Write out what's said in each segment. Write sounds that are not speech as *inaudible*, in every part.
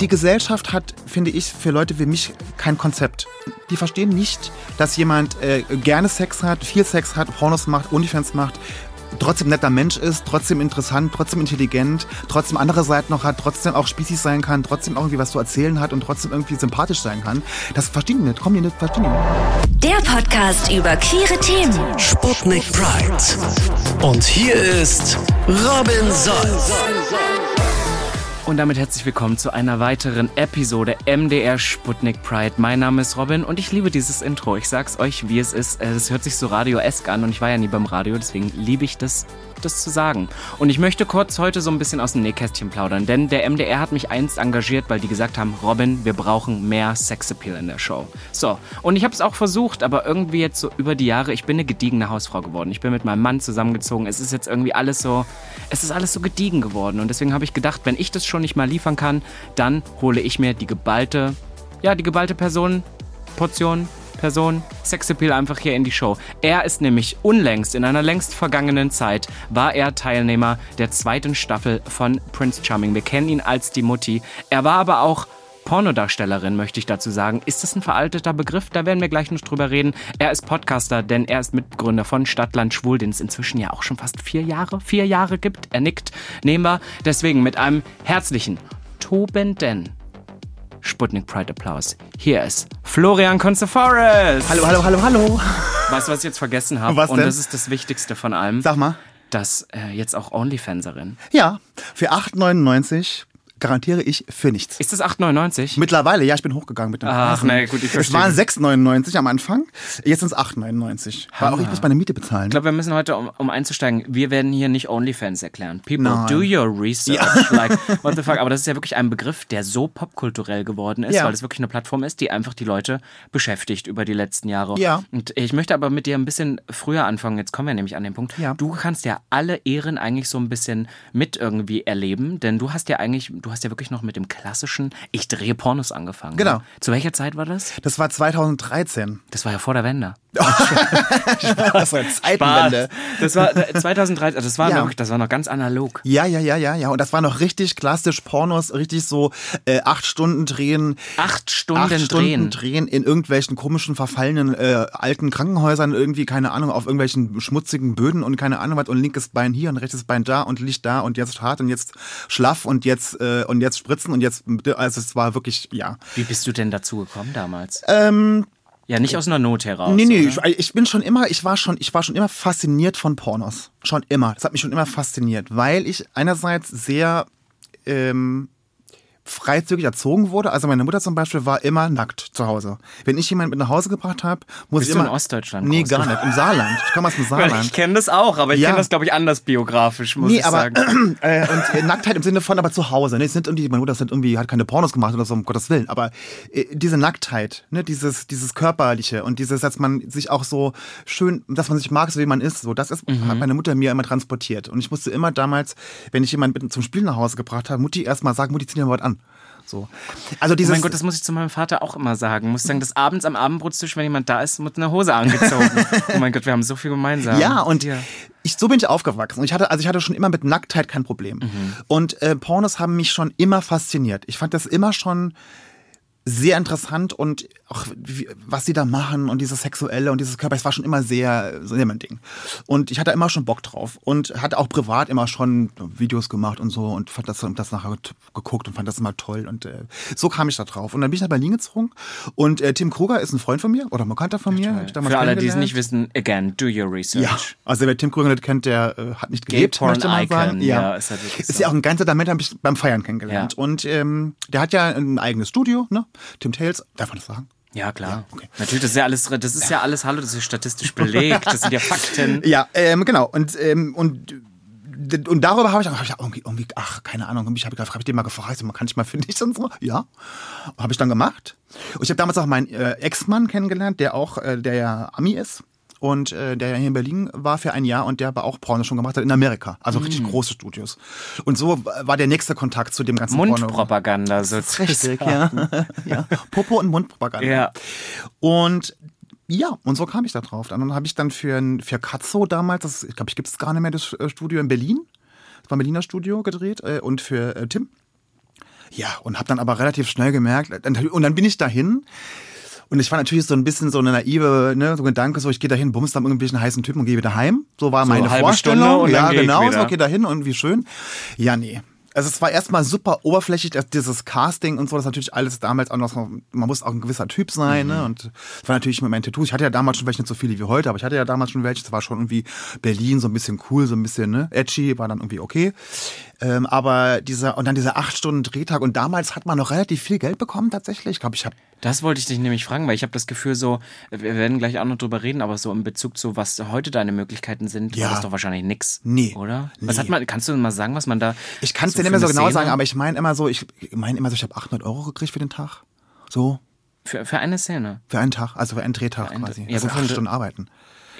die Gesellschaft hat, finde ich, für Leute wie mich kein Konzept. Die verstehen nicht, dass jemand äh, gerne Sex hat, viel Sex hat, Pornos macht, Unifans macht, trotzdem netter Mensch ist, trotzdem interessant, trotzdem intelligent, trotzdem andere Seiten noch hat, trotzdem auch spießig sein kann, trotzdem irgendwie was zu erzählen hat und trotzdem irgendwie sympathisch sein kann. Das verstehen die nicht, kommen die nicht, verstehen die nicht. Der Podcast über queere Themen. Sputnik Pride. Und hier ist Robin Solf. Und damit herzlich willkommen zu einer weiteren Episode MDR Sputnik Pride. Mein Name ist Robin und ich liebe dieses Intro. Ich sag's euch, wie es ist. Es hört sich so radioesk an und ich war ja nie beim Radio, deswegen liebe ich das das zu sagen. Und ich möchte kurz heute so ein bisschen aus dem Nähkästchen plaudern, denn der MDR hat mich einst engagiert, weil die gesagt haben, Robin, wir brauchen mehr Sexappeal in der Show. So, und ich habe es auch versucht, aber irgendwie jetzt so über die Jahre, ich bin eine gediegene Hausfrau geworden. Ich bin mit meinem Mann zusammengezogen. Es ist jetzt irgendwie alles so, es ist alles so gediegen geworden. Und deswegen habe ich gedacht, wenn ich das schon nicht mal liefern kann, dann hole ich mir die geballte, ja, die geballte Person, Person Sexappeal einfach hier in die Show. Er ist nämlich unlängst, in einer längst vergangenen Zeit, war er Teilnehmer der zweiten Staffel von Prince Charming. Wir kennen ihn als die Mutti. Er war aber auch Pornodarstellerin, möchte ich dazu sagen. Ist das ein veralteter Begriff? Da werden wir gleich noch drüber reden. Er ist Podcaster, denn er ist Mitgründer von Stadtland Schwul, den es inzwischen ja auch schon fast vier Jahre, vier Jahre gibt. Er nickt. Nehmen wir deswegen mit einem herzlichen, tobenden Sputnik Pride Applaus. Hier ist Florian Conceforest. Hallo, hallo, hallo, hallo. Weißt du, was ich jetzt vergessen habe? Was Und denn? das ist das Wichtigste von allem. Sag mal. dass äh, jetzt auch Onlyfanserin. Ja, für 8,99 garantiere ich für nichts. Ist das 8,99? Mittlerweile, ja, ich bin hochgegangen mit dem Ach, Preisen. na gut, ich Es verstehe. waren 6,99 am Anfang, jetzt sind es 8,99. Weil auch ich muss meine Miete bezahlen. Ich glaube, wir müssen heute, um, um einzusteigen, wir werden hier nicht OnlyFans erklären. People, Nein. do your research. *laughs* Like, what the fuck? Aber das ist ja wirklich ein Begriff, der so popkulturell geworden ist, Ja. weil es wirklich eine Plattform ist, die einfach die Leute beschäftigt über die letzten Jahre. Ja. Und ich möchte aber mit dir ein bisschen früher anfangen. Jetzt kommen wir nämlich an den Punkt. Ja. Du kannst ja alle Ehren eigentlich so ein bisschen mit irgendwie erleben, denn du hast ja eigentlich, du hast ja wirklich noch mit dem klassischen, ich drehe Pornos angefangen. Genau. Ne? Zu welcher Zeit war das? Das war 2013. Das war ja vor der Wende. *laughs* Das war Zeitenwende. Das war äh, 2013, also das war, Ja. noch, das war noch ganz analog. Ja, ja, ja, ja, ja. Und das war noch richtig klassisch Pornos, richtig so äh, acht Stunden drehen. Acht Stunden acht Stunden drehen. drehen in irgendwelchen komischen, verfallenen äh, alten Krankenhäusern, irgendwie, keine Ahnung, auf irgendwelchen schmutzigen Böden und keine Ahnung was und linkes Bein hier und rechtes Bein da und Licht da und jetzt hart und jetzt schlaff und jetzt äh, und jetzt spritzen und jetzt, also es war wirklich, ja. Wie bist du denn dazu gekommen damals? Ähm, Ja, nicht aus einer Not heraus. Nee, nee, ich, ich bin schon immer, ich war schon, ich war schon immer fasziniert von Pornos. Schon immer. Das hat mich schon immer fasziniert, weil ich einerseits sehr ähm, freizügig erzogen wurde. Also meine Mutter zum Beispiel war immer nackt zu Hause. Wenn ich jemanden mit nach Hause gebracht habe, muss Bist ich du immer... in Ostdeutschland Nee, gar nicht. Im Saarland. Ich komme aus dem *laughs* Saarland. Ich kenne das auch, aber ich Ja. kenne das, glaube ich, anders biografisch, muss Nee, ich aber sagen. *clears throat* äh, und äh, Nacktheit im Sinne von aber zu Hause. Ne? Es sind irgendwie, meine Mutter sind irgendwie, hat keine Pornos gemacht oder so, um Gottes Willen. Aber äh, diese Nacktheit, ne? dieses, dieses Körperliche und dieses, dass man sich auch so schön, dass man sich mag, so wie man ist, so, das ist, Mhm. hat meine Mutter mir immer transportiert. Und ich musste immer damals, wenn ich jemanden mit zum Spiel nach Hause gebracht habe, Mutti erstmal sagen, Mutti, zieh dir mal was an. So. Also Oh dieses, mein Gott, das muss ich zu meinem Vater auch immer sagen. Muss sagen, dass abends am Abendbrotstisch, wenn jemand da ist, wird eine Hose angezogen. *laughs* oh mein Gott, wir haben so viel gemeinsam. Ja, und Ja. ich, so bin ich aufgewachsen. Und ich hatte, also ich hatte schon immer mit Nacktheit kein Problem. Mhm. Und äh, Pornos haben mich schon immer fasziniert. Ich fand das immer schon sehr interessant und auch wie, was sie da machen und dieses Sexuelle und dieses Körper, es war schon immer sehr, sehr mein Ding. Und ich hatte immer schon Bock drauf und hatte auch privat immer schon Videos gemacht und so und fand das, das nachher geguckt und fand das immer toll und äh, so kam ich da drauf. Und dann bin ich nach Berlin gezogen und äh, Tim Kruger ist ein Freund von mir oder ein Bekannter von mir. Für alle, die es nicht wissen, again, do your research. Ja, also wer Tim Krüger nicht kennt, der äh, hat nicht gelebt, möchte man Icon, sagen. ja, ist halt ist ja auch ein ganz netter Mensch, habe ich beim Feiern kennengelernt. Ja. Und ähm, der hat ja ein eigenes Studio, ne? Tim Tales, darf man das sagen? Ja, klar. okay. Natürlich, das ist ja alles, das ist ja alles, hallo, das ist statistisch belegt, das sind ja Fakten. *laughs* Ja, ähm, genau. Und, ähm, und und darüber habe ich, hab ich irgendwie, irgendwie, ach, keine Ahnung, ich habe hab ich den mal gefragt, man kann ich mal für *laughs* dich und so? Ja. Habe ich dann gemacht. Und ich habe damals auch meinen äh, Ex-Mann kennengelernt, der auch, äh, der ja Ami ist. Und äh, der ja hier in Berlin war für ein Jahr und der aber auch Porno schon gemacht hat in Amerika. Also richtig große Studios. Und so war der nächste Kontakt zu dem ganzen. Mundpropaganda sozusagen. Richtig, ja. *laughs* ja. Popo und Mundpropaganda. Ja. Und ja, und so kam ich da drauf. Dann habe ich dann für, für Katzo damals, das, ich glaube, ich gibt es gar nicht mehr, das äh, Studio in Berlin. Das war ein Berliner Studio gedreht äh, und für äh, Tim. Ja, und habe dann aber relativ schnell gemerkt, und dann bin ich dahin. Und ich war natürlich so ein bisschen so eine naive, ne, so ein Gedanke, so ich gehe dahin, bumst dann irgendwelchen heißen Typen und gehe wieder heim. So war So meine Vorstellung. Ja, genau, so okay dahin und wie schön. Ja, nee. Also es war erstmal super oberflächlich, dass dieses Casting und so, das ist natürlich alles damals auch noch, man muss auch ein gewisser Typ sein, Mhm. ne? Und es war natürlich mit meinen Tattoos. Ich hatte ja damals schon welche nicht so viele wie heute, aber ich hatte ja damals schon welche. Das war schon irgendwie Berlin, so ein bisschen cool, so ein bisschen, ne? Edgy, war dann irgendwie okay. Ähm, aber dieser, und dann dieser acht Stunden Drehtag und damals hat man noch relativ viel Geld bekommen tatsächlich. Ich glaube, ich habe Das wollte ich dich nämlich fragen, weil ich habe das Gefühl so, wir werden gleich auch noch drüber reden, aber so in Bezug zu, was heute deine Möglichkeiten sind, Ja. war das doch wahrscheinlich nix. Nee. Oder? Was Nee. hat man, kannst du mal sagen, was man da. Ich kann es so dir nicht mehr so genau Szene- sagen, aber ich meine immer so, ich meine immer so, ich habe 800 Euro gekriegt für den Tag. So, Für, für eine Szene. für einen Tag, also für einen Drehtag Für einen quasi. Ja, also acht Stunden arbeiten.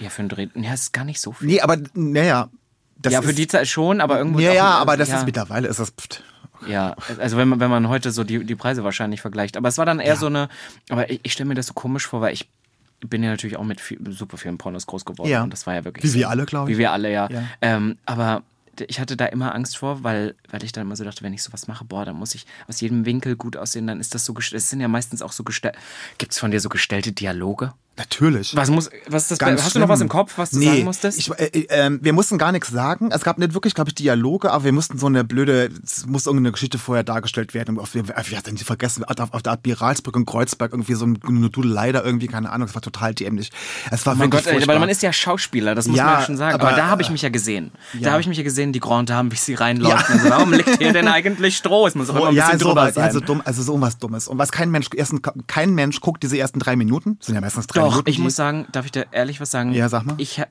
Ja, für einen Dreh. Ja, ist gar nicht so viel. Nee, aber naja. Das ja, für die Zeit schon, aber irgendwo. Ja, ja, aber das ja. ist mittlerweile ist das. Pft. Ja, also wenn man, wenn man heute so die, die Preise wahrscheinlich vergleicht. Aber es war dann eher so eine, aber ich, ich stelle mir das so komisch vor, weil ich bin ja natürlich auch mit viel, super vielen Pornos groß geworden. Ja. Und das war ja wirklich. Wie wir alle, glaub ich. Wie wir alle, ja. Ja. Ähm, aber ich hatte da immer Angst vor, weil, weil ich dann immer so dachte, wenn ich sowas mache, boah, dann muss ich aus jedem Winkel gut aussehen, dann ist das so gestellt. Es sind ja meistens auch so gestellt. Gibt es von dir so gestellte Dialoge? Natürlich. Was muss, was ist das? Ganz hast du noch was schlimm. im Kopf, was du nee, sagen musstest? Ich, äh, äh, ähm, wir mussten gar nichts sagen. Es gab nicht wirklich, glaube ich, Dialoge, aber wir mussten so eine blöde, es muss irgendeine Geschichte vorher dargestellt werden. Auf, wir, hatten die vergessen, auf, auf der Admiralsbrücke in Kreuzberg irgendwie so eine Dudelei da irgendwie, keine Ahnung, es war total dämlich. Es war Oh mein Gott, furchtbar. weil man ist ja Schauspieler, das muss Ja, man ja schon sagen. Aber, aber, da habe ich äh, mich ja gesehen. Da ja. habe ich mich ja gesehen, die Grande Dame, wie sie reinläuft. Also, warum liegt hier denn eigentlich Stroh? Es muss auch immer Oh, ein ja, bisschen so drüber was, sein. ja, so dumm, also so was Dummes. Und was kein Mensch, erstens, kein Mensch guckt diese ersten drei Minuten. Sind ja meistens drei Doch, Minuten. ich muss sagen, darf ich da ehrlich was sagen? Ja, sag mal. Ich,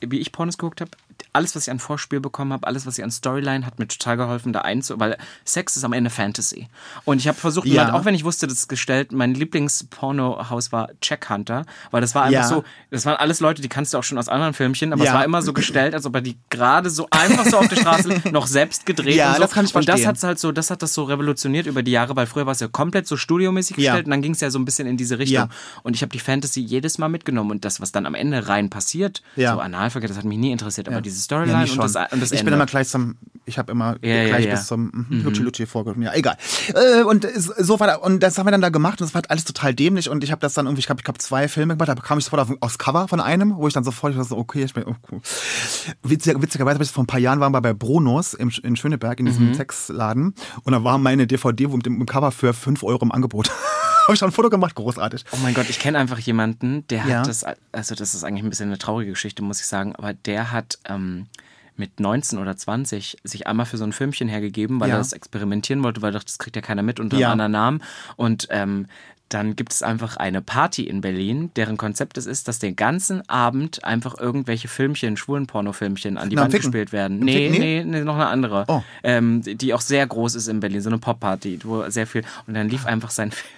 wie ich Pornos geguckt habe, alles, was ich an Vorspiel bekommen habe, alles, was ich an Storyline, hat mir total geholfen, da einzu... Weil Sex ist am Ende Fantasy. Und ich habe versucht, Ja. auch wenn ich wusste, das gestellt, mein Lieblingspornohaus war Check Hunter, weil das war einfach Ja. so, das waren alles Leute, die kannst du auch schon aus anderen Filmchen, aber Ja. es war immer so gestellt, als ob er die gerade so einfach so auf der Straße *laughs* noch selbst gedreht Ja, und so. das kann ich Und das hat's halt so, das hat das so revolutioniert über die Jahre, weil früher war es ja komplett so studiomäßig gestellt und dann ging es ja so ein bisschen in diese Richtung. Und ich habe die Fantasy jedes Mal mitgenommen und das, was dann am Ende rein passiert, so Analverkehr, das hat mich nie interessiert, aber diese Ja, Storyline mich und das, und das ich Ende. bin immer gleich zum, ich habe immer Ja, ja, gleich ja. bis zum mhm. Lutschi Lutschi vorgekommen. Ja, egal. Äh, und es- so war da, und das haben wir dann da gemacht und das war halt alles total dämlich und ich habe das dann irgendwie, ich glaube, ich habe zwei Filme gemacht, da kam ich sofort auf, aufs Cover von einem, wo ich dann sofort ich war so, okay, ich bin, oh, cool. Witziger, witzigerweise ich vor ein paar Jahren waren wir bei Brunos im, in Schöneberg in Mhm. diesem Sexladen und da war meine DVD mit dem Cover für 5 Euro im Angebot. *laughs* habe ich dann ein Foto gemacht, großartig. Oh mein Gott, ich kenne einfach jemanden, der Ja. hat das, also das ist eigentlich ein bisschen eine traurige Geschichte, muss ich sagen, aber der hat ähm, mit 19 oder 20 sich einmal für so ein Filmchen hergegeben, weil Ja. er das experimentieren wollte, weil er dachte, das kriegt ja keiner mit unter Ja. einem anderen Namen. Und ähm, dann gibt es einfach eine Party in Berlin, deren Konzept es ist, dass den ganzen Abend einfach irgendwelche Filmchen, schwulen Pornofilmchen an die Na, Wand Ficken. gespielt werden. Nee, Ficken? nee, nee, noch eine andere. Oh. Ähm, die auch sehr groß ist in Berlin, so eine Pop-Party, wo sehr viel. Und dann lief einfach sein Film.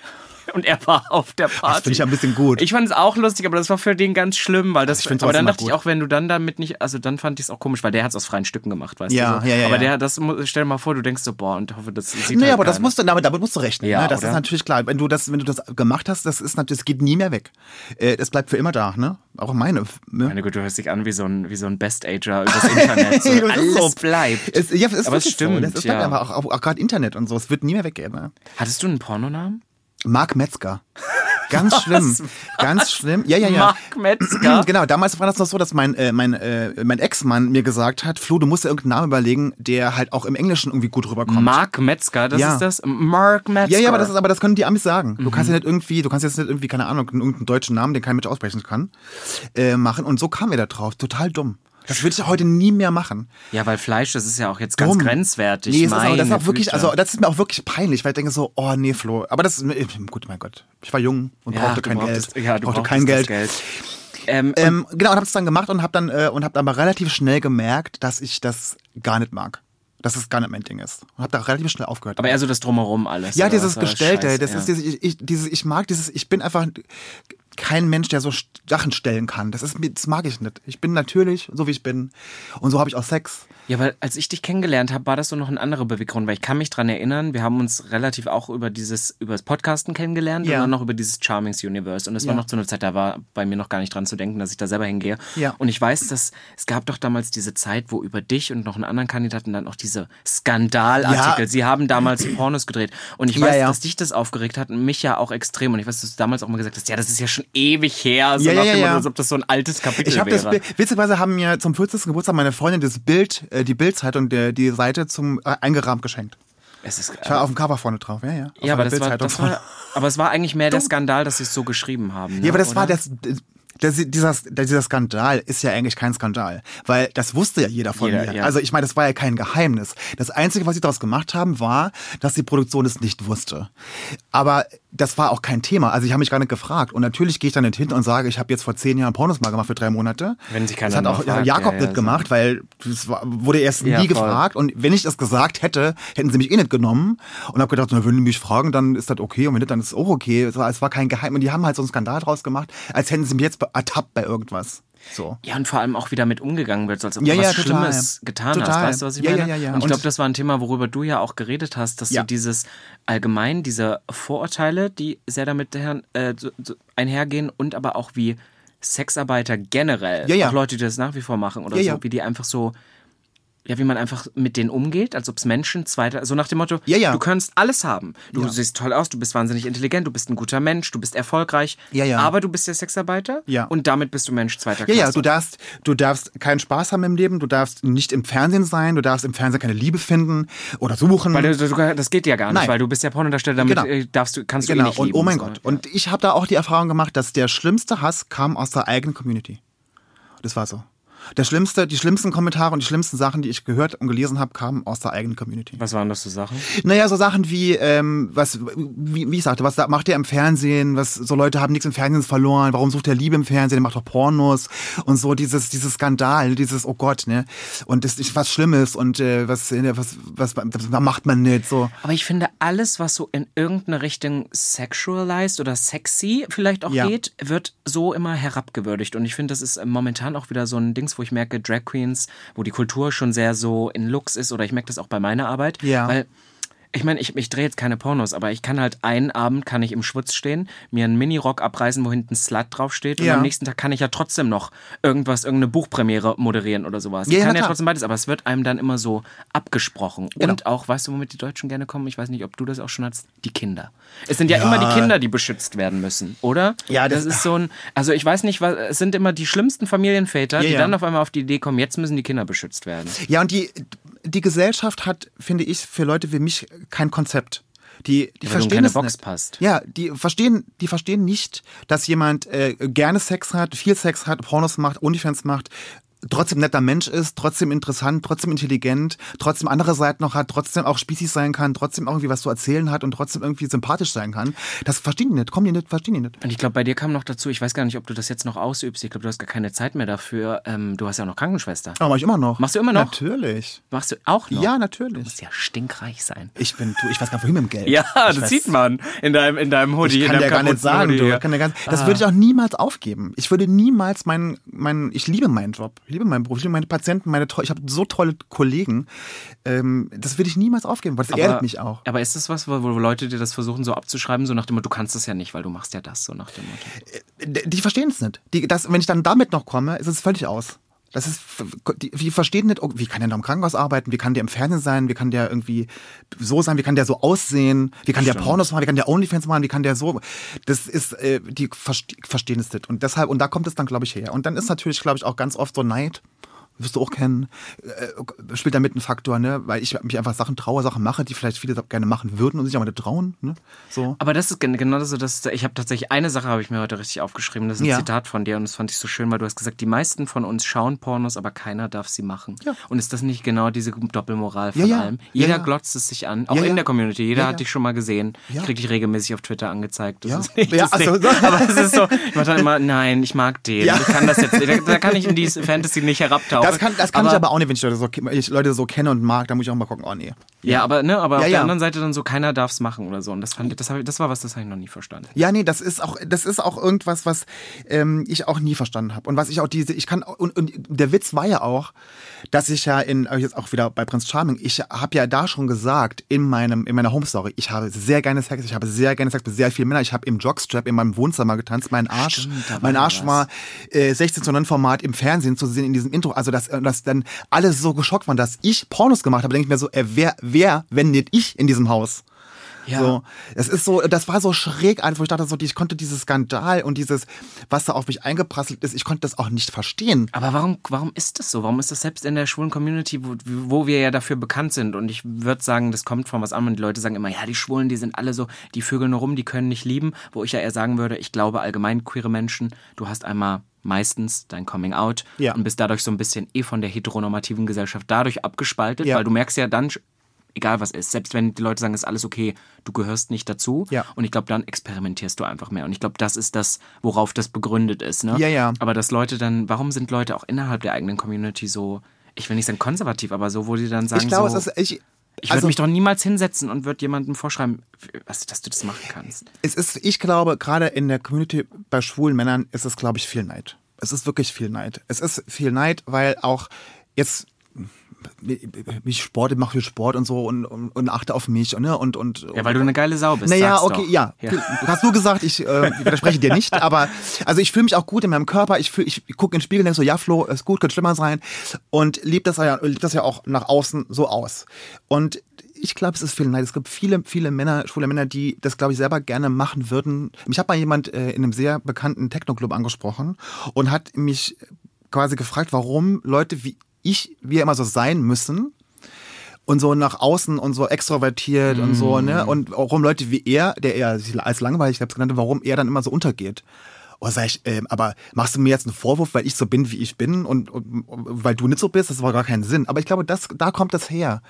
*laughs* Und er war auf der Party. Das finde ich ein bisschen gut. Ich fand es auch lustig, aber das war für den ganz schlimm, weil das. Ich find's aber dann dachte ich gut. auch, wenn du dann damit nicht, also dann fand ich es auch komisch, weil der hat es aus freien Stücken gemacht, weißt Ja, du? So. ja, ja, Aber der, das stell dir mal vor, du denkst so, boah, und hoffe, das sieht Nee, halt aber das musst du, damit, damit musst du rechnen. Ja, ne? Das oder? ist natürlich klar. Wenn du das, wenn du das gemacht hast, das ist natürlich, das geht nie mehr weg. Äh, Das bleibt für immer da, ne? Auch meine. Ne? Meine Güte, du hörst dich an wie so ein, wie so ein Best-Ager übers Internet. *laughs* So, alles so. bleibt. Es, ja, es ist Aber es stimmt, so. Das ist ja. einfach auch, auch, auch gerade Internet und so. Es wird nie mehr weggehen. Ne? Hattest du einen Pornonamen? Mark Metzger. Ganz *laughs* schlimm. Ganz schlimm. Ja, ja, ja. Mark Metzger? *clears throat* Genau, damals war das noch so, dass mein, äh, mein, äh, mein Ex-Mann mir gesagt hat, Flo, du musst dir irgendeinen Namen überlegen, der halt auch im Englischen irgendwie gut rüberkommt. Mark Metzger, das Ja. ist das? Mark Metzger. Ja, ja, aber das, ist, aber das können die Amis sagen. Du Mhm. kannst ja nicht irgendwie, du kannst jetzt nicht irgendwie, keine Ahnung, irgendeinen deutschen Namen, den kein Mensch aussprechen kann, äh, machen. Und so kamen wir da drauf. Total dumm. Das würde ich heute nie mehr machen. Ja, weil Fleisch, das ist ja auch jetzt ganz Dumm. grenzwertig. Nee, es ist auch, das ist auch wirklich, also das ist mir auch wirklich peinlich, weil ich denke so, oh nee, Flo. Aber das ist, gut, mein Gott. Ich war jung und ja, brauchte kein Geld. Ja, du brauchte kein das Geld. Geld. Ähm, Ähm, genau, und habe es dann gemacht und habe dann äh, und habe dann aber relativ schnell gemerkt, dass ich das gar nicht mag. Dass es gar nicht mein Ding ist. Und habe da relativ schnell aufgehört. aber eher so das Drumherum alles. ja, dieses das Gestellte, Scheiß? das ja. ist dieses, ich, ich, dieses, ich mag dieses, ich bin einfach, kein Mensch, der so Sachen stellen kann. Das, ist, das mag ich nicht. Ich bin natürlich, so wie ich bin. Und so habe ich auch Sex. Ja, weil als ich dich kennengelernt habe, war das so noch ein anderer Beweggrund, weil ich kann mich dran erinnern, wir haben uns relativ auch über dieses, über das Podcasten kennengelernt Ja. und dann noch über dieses Charmings Universe. Und es war Ja. noch zu einer Zeit, da war bei mir noch gar nicht dran zu denken, dass ich da selber hingehe. Ja. Und ich weiß, dass es gab doch damals diese Zeit, wo über dich und noch einen anderen Kandidaten dann auch diese Skandalartikel. Ja. Sie haben damals Pornos gedreht. Und ich weiß, dass dich das aufgeregt hat und mich ja auch extrem. Und ich weiß, dass du damals auch mal gesagt hast, ja, das ist ja schon ewig her. So Ja, nach ja, ja, ja. als ob das so ein altes Kapitel Ich das, wäre. Bi- witzigerweise haben mir zum 40. Geburtstag meine Freundin das Bild, äh, die Bildzeitung, der die Seite zum äh, eingerahmt geschenkt. es ist, Ich war auf dem Cover vorne drauf, ja, ja. Auf Ja, aber das war, das war, aber es war eigentlich mehr der Skandal, dass sie es so geschrieben haben. Ne? Ja, aber das Oder? war das. Das, dieser, dieser Skandal ist ja eigentlich kein Skandal, weil das wusste ja jeder von Jeder, mir. ja. Also ich meine, das war ja kein Geheimnis. Das Einzige, was sie daraus gemacht haben, war, dass die Produktion es nicht wusste. Aber das war auch kein Thema. Also ich habe mich gar nicht gefragt. Und natürlich gehe ich dann nicht hin und sage, ich habe jetzt vor zehn Jahren Pornos mal gemacht für drei Monate. Wenn sich keiner Das hat auch nachfragt, Jakob ja, ja, nicht so. gemacht, weil das war, wurde erst Ja, nie voll. gefragt. Und wenn ich das gesagt hätte, hätten sie mich eh nicht genommen. Und habe gedacht, na, wenn die mich fragen, dann ist das okay. Und wenn nicht, dann ist es auch okay. Es war, es war kein Geheim. Und die haben halt so einen Skandal draus gemacht, als hätten sie mich jetzt ertappt bei irgendwas. So. Ja, und vor allem auch, wie damit umgegangen wird, so als ob Ja, du ja, was total. Schlimmes getan hast. Total. Weißt du, was ich Ja, meine? ja, ja, ja. Und ich glaube, das war ein Thema, worüber du ja auch geredet hast, dass Ja. so dieses allgemein, diese Vorurteile, die sehr damit äh, einhergehen und aber auch wie Sexarbeiter generell, Ja, ja. auch Leute, die das nach wie vor machen oder Ja, so, ja. wie die einfach so ja, wie man einfach mit denen umgeht, als ob es Menschen zweiter, so nach dem Motto, Ja, ja. du kannst alles haben. Du Ja. siehst toll aus, du bist wahnsinnig intelligent, du bist ein guter Mensch, du bist erfolgreich, Ja, ja. aber du bist ja Sexarbeiter Ja. und damit bist du Mensch zweiter Ja, Klasse. ja, du darfst, du darfst keinen Spaß haben im Leben, du darfst nicht im Fernsehen sein, du darfst im Fernsehen keine Liebe finden oder suchen. Weil du, du, das geht ja gar nicht, Nein. weil du bist ja Pornodarsteller, damit Genau. äh, darfst du, kannst du eh genau. nicht und lieben. oh mein so. Gott. Und ich habe da auch die Erfahrung gemacht, dass der schlimmste Hass kam aus der eigenen Community. Das war so. Der schlimmste, die schlimmsten Kommentare und die schlimmsten Sachen, die ich gehört und gelesen habe, kamen aus der eigenen Community. Was waren das für Sachen? Naja, so Sachen wie, ähm, was, wie, wie ich sagte, was macht der im Fernsehen? Was, so Leute haben nichts im Fernsehen verloren. Warum sucht der Liebe im Fernsehen? Der macht doch Pornos und so dieses, dieses Skandal, dieses, oh Gott, ne? Und das ist was Schlimmes und äh, was, äh, was, was, was, macht man nicht so. Aber ich finde, alles, was so in irgendeine Richtung sexualized oder sexy vielleicht auch Ja. geht, wird so immer herabgewürdigt. Und ich finde, das ist momentan auch wieder so ein Dings, wo ich merke, Drag Queens, wo die Kultur schon sehr so in Looks ist, oder ich merke das auch bei meiner Arbeit. Ja. Weil ich meine, ich, ich drehe jetzt keine Pornos, aber ich kann halt einen Abend kann ich im Schwutz stehen, mir einen Minirock abreißen, wo hinten Slut draufsteht und Ja. am nächsten Tag kann ich ja trotzdem noch irgendwas, irgendeine Buchpremiere moderieren oder sowas. Ja, ich ja, kann ja klar. trotzdem beides, aber es wird einem dann immer so abgesprochen. Genau. Und auch, weißt du, womit die Deutschen gerne kommen? Ich weiß nicht, ob du das auch schon hast, die Kinder. Es sind ja, Ja. immer die Kinder, die beschützt werden müssen, oder? Ja, das, das- ist so ein, also ich weiß nicht, was, es sind immer die schlimmsten Familienväter, Ja, die ja. dann auf einmal auf die Idee kommen, jetzt müssen die Kinder beschützt werden. Ja, und die, die Gesellschaft hat, finde ich, für Leute wie mich kein Konzept. Die, die verstehen keine es Box nicht. passt. Ja, die verstehen, die verstehen nicht, dass jemand äh, gerne Sex hat, viel Sex hat, Pornos macht, Onlyfans macht, trotzdem netter Mensch ist, trotzdem interessant, trotzdem intelligent, trotzdem andere Seiten noch hat, trotzdem auch spießig sein kann, trotzdem irgendwie was zu erzählen hat und trotzdem irgendwie sympathisch sein kann. Das verstehen die nicht, kommen die nicht, verstehen die nicht. Und ich glaube, bei dir kam noch dazu, ich weiß gar nicht, ob du das jetzt noch ausübst. Ich glaube, du hast gar keine Zeit mehr dafür. Ähm, du hast ja auch noch Krankenschwester. Aber mach ich immer noch. Machst du immer noch? Natürlich. Machst du auch noch? Ja, Du natürlich. musst ja stinkreich sein. Ich bin, du, ich weiß gar nicht, wohin mit dem Geld. Ja, ich das weiß- sieht man in deinem, in deinem Hoodie. Ich kann dir gar nicht sagen, Hoodie. du. Dir gar, das würde ich auch niemals aufgeben. Ich würde niemals meinen, meinen, ich liebe meinen Job, ich liebe meinen Beruf, ich liebe meine Patienten, meine, ich habe so tolle Kollegen. Ähm, das würde ich niemals aufgeben, weil das erdet mich auch. Aber ist das was, wo, wo Leute dir das versuchen so abzuschreiben, so nach dem Motto, du kannst das ja nicht, weil du machst ja das, so nach dem Motto. Die, die verstehen es nicht. Die, das, wenn ich dann damit noch komme, ist es völlig aus. Das ist, die, die verstehen nicht, oh, wie kann der noch im Krankenhaus arbeiten, wie kann der im Fernsehen sein, wie kann der irgendwie so sein, wie kann der so aussehen, wie kann der Pornos machen, wie kann der Onlyfans machen, wie kann der so, das ist, äh, die verste verstehen es nicht. Und deshalb, und da kommt es dann, glaube ich, her. Und dann ist natürlich, glaube ich, auch ganz oft so Neid, wirst du auch kennen, äh, spielt damit ein Faktor, ne, weil ich mich einfach Sachen traue, Sachen mache, die vielleicht viele gerne machen würden und sich aber nicht trauen, ne, so. Aber das ist gen- genau so, dass ich habe tatsächlich eine Sache habe ich mir heute richtig aufgeschrieben. Das ist ein Ja. Zitat von dir und das fand ich so schön, weil du hast gesagt, die meisten von uns schauen Pornos, aber keiner darf sie machen. Ja. Und ist das nicht genau diese Doppelmoral von Ja, allem? Jeder glotzt es sich an, auch in der Community. Jeder hat dich schon mal gesehen. Ich krieg dich regelmäßig auf Twitter angezeigt. Das Ja. ist nicht das also so. Aber es ist so, ich mach dann immer, nein, ich mag den. Ich kann das jetzt, da, da kann ich in die Fantasy nicht *laughs* herabtauchen. Das kann, das kann ich aber auch nicht, wenn ich Leute, so, ich Leute so kenne und mag, da muss ich auch mal gucken, oh nee. Ja, aber, ne, aber Ja, auf der ja. anderen Seite dann so, keiner darf's machen oder so. Und das fand das, ich, das war was, das habe ich noch nie verstanden. Ja, nee, das ist auch, das ist auch irgendwas, was ähm, ich auch nie verstanden habe. Und was ich auch diese, ich kann, und, und der Witz war ja auch, dass ich ja in, jetzt auch wieder bei Prinz Charming, ich habe ja da schon gesagt, in meinem, in meiner Home Story, ich habe sehr gerne Sex, ich habe sehr gerne Sex mit sehr vielen Männern, ich habe im Jockstrap in meinem Wohnzimmer getanzt, mein Arsch, Stimmt, mein Arsch was. war äh, 16 zu 9 Format im Fernsehen zu sehen in diesem Intro. Also dass, äh, dass dann alle so geschockt waren, dass ich Pornos gemacht habe, denke ich mir so, äh, wer, wer, wenn nicht ich in diesem Haus? Ja. So, es ist so, das war so schräg einfach, wo ich dachte so, ich konnte dieses Skandal und dieses, was da auf mich eingeprasselt ist, ich konnte das auch nicht verstehen. Aber warum, warum ist das so? Warum ist das selbst in der schwulen Community, wo, wo wir ja dafür bekannt sind? Und ich würde sagen, das kommt von was anderem. Die Leute sagen immer, ja, die Schwulen, die sind alle so, die vögeln nur rum, die können nicht lieben. Wo ich ja eher sagen würde, ich glaube allgemein queere Menschen, du hast einmal meistens dein Coming Out Ja. und bist dadurch so ein bisschen eh von der heteronormativen Gesellschaft dadurch abgespaltet, Ja. weil du merkst ja dann, egal was ist, selbst wenn die Leute sagen, es ist alles okay, du gehörst nicht dazu. Ja. Und ich glaube, dann experimentierst du einfach mehr. Und ich glaube, das ist das, worauf das begründet ist. Ne? Ja, ja. Aber dass Leute dann, warum sind Leute auch innerhalb der eigenen Community so, ich will nicht sagen konservativ, aber so, wo die dann sagen, Ich glaube, so, es ist, ich, ich würde also, mich doch niemals hinsetzen und würde jemandem vorschreiben, was, dass du das machen kannst. es ist, ich glaube, gerade in der Community bei schwulen Männern ist es, glaube ich, viel Neid. Es ist wirklich viel Neid. Es ist viel Neid, weil auch jetzt ich Sport, ich mache viel Sport und so und, und, und achte auf mich und, ne, und, und Ja, weil du eine geile Sau bist. Naja, okay, doch. ja. Hast du gesagt, ich äh, widerspreche dir nicht, aber also ich fühle mich auch gut in meinem Körper. Ich, fühl, ich gucke in den Spiegel und denke so, ja, Flo, ist gut, könnte schlimmer sein. Und lebt das ja, lebt das ja auch nach außen so aus. Und ich glaube, es ist viel Neid. Es gibt viele, viele Männer, schwule Männer, die das, glaube ich, selber gerne machen würden. Mich hat mal jemand äh, in einem sehr bekannten Techno-Club angesprochen und hat mich quasi gefragt, warum Leute wie ich, wir immer so sein müssen, und so nach außen und so extrovertiert und so, ne? Mm. Und warum Leute wie er, der er sich als langweilig selbst genannt hat, warum er dann immer so untergeht. Und sag ich, ähm, aber machst du mir jetzt einen Vorwurf, weil ich so bin, wie ich bin und, und, und weil du nicht so bist? Das war gar keinen Sinn. Aber ich glaube, das, da kommt das her.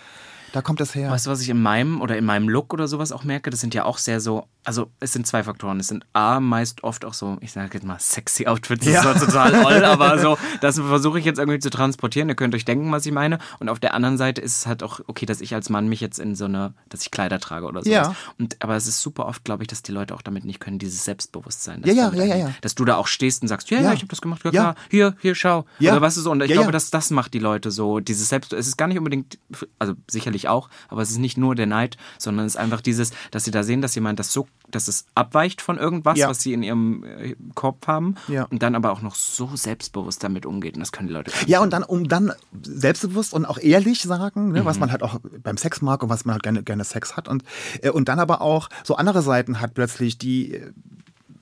Da kommt das her. Weißt du, was ich in meinem oder in meinem Look oder sowas auch merke? Das sind ja auch sehr so, also es sind zwei Faktoren. Es sind A, meist oft auch so, ich sage jetzt mal sexy Outfits, das Ja. ist zwar total *laughs* oll, aber so, das versuche ich jetzt irgendwie zu transportieren. Ihr könnt euch denken, was ich meine. Und auf der anderen Seite ist es halt auch okay, dass ich als Mann mich jetzt in so eine, dass ich Kleider trage oder sowas. Ja. Und, aber es ist super oft, glaube ich, dass die Leute auch damit nicht können, dieses Selbstbewusstsein. Ja, ja, ja, ja, ja. Dass du da auch stehst und sagst, ja, ja, ich habe das gemacht, ja, klar, hier, hier, schau. Ja. Oder weißt du so, und ich glaube, dass das macht die Leute so, dieses Selbst, es ist gar nicht unbedingt, also sicherlich auch, aber es ist nicht nur der Neid, sondern es ist einfach dieses, dass sie da sehen, dass jemand das so, dass es abweicht von irgendwas, Ja. was sie in ihrem äh, Kopf haben Ja. und dann aber auch noch so selbstbewusst damit umgeht und das können die Leute. Ja, und dann, um dann selbstbewusst und auch ehrlich sagen, ne, Mhm. was man halt auch beim Sex mag und was man halt gerne, gerne Sex hat. Und, äh, und dann aber auch so andere Seiten hat plötzlich, die, äh,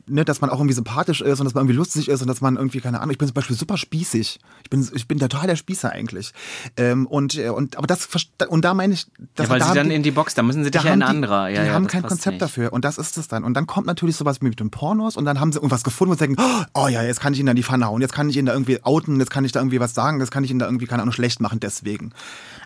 ne, dass man auch irgendwie sympathisch ist und dass man irgendwie lustig ist und dass man irgendwie, keine Ahnung, ich bin zum Beispiel super spießig. Ich bin, ich bin total der Spießer eigentlich. Ähm, und, äh, und, aber das, und da meine ich, dass Ja, weil da sie dann die- in die Box, da müssen sie dich ja in eine die, andere. Ja, die ja, haben kein Konzept nicht. dafür. Und das ist es dann. Und dann kommt natürlich sowas mit den Pornos und dann haben sie irgendwas gefunden, sie denken, oh ja, jetzt kann ich ihn da die Pfanne hauen, jetzt kann ich ihn da irgendwie outen, jetzt kann ich da irgendwie was sagen, jetzt kann ich ihn da irgendwie, keine Ahnung, schlecht machen deswegen.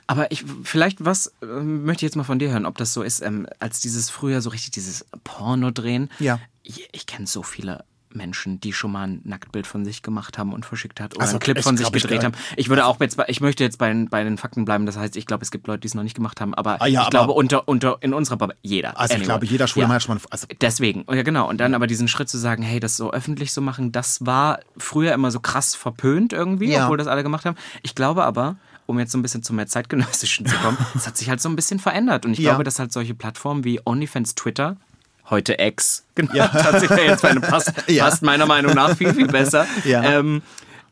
Aber ich, vielleicht was ähm, möchte ich jetzt mal von dir hören, ob das so ist, ähm, als dieses früher so richtig dieses Porno drehen. Ja. Ich, ich kenne so viele Menschen, die schon mal ein Nacktbild von sich gemacht haben und verschickt hat oder Also, einen Clip ich von sich ich gedreht haben. Ich würde auch jetzt, bei- ich möchte jetzt bei, den- bei den Fakten bleiben. Das heißt, ich glaube, es gibt Leute, die es noch nicht gemacht haben, aber Ah, ja, ich aber- glaube unter unter in unserer Bubble jeder. Also ich Anyway. glaube, jeder schwule Ja. Hat schon mal, also Deswegen, ja genau. Und dann aber diesen Schritt zu sagen, hey, das so öffentlich zu machen, das war früher immer so krass verpönt irgendwie, Ja. obwohl das alle gemacht haben. Ich glaube aber, um jetzt so ein bisschen zu mehr zeitgenössischen zu kommen, *laughs* es hat sich halt so ein bisschen verändert. Und ich Ja. glaube, dass halt solche Plattformen wie OnlyFans, Twitter, heute X, genau, hat sich ja jetzt meine, passt, *laughs* Ja. passt meiner Meinung nach viel, viel besser. Ja. Ähm,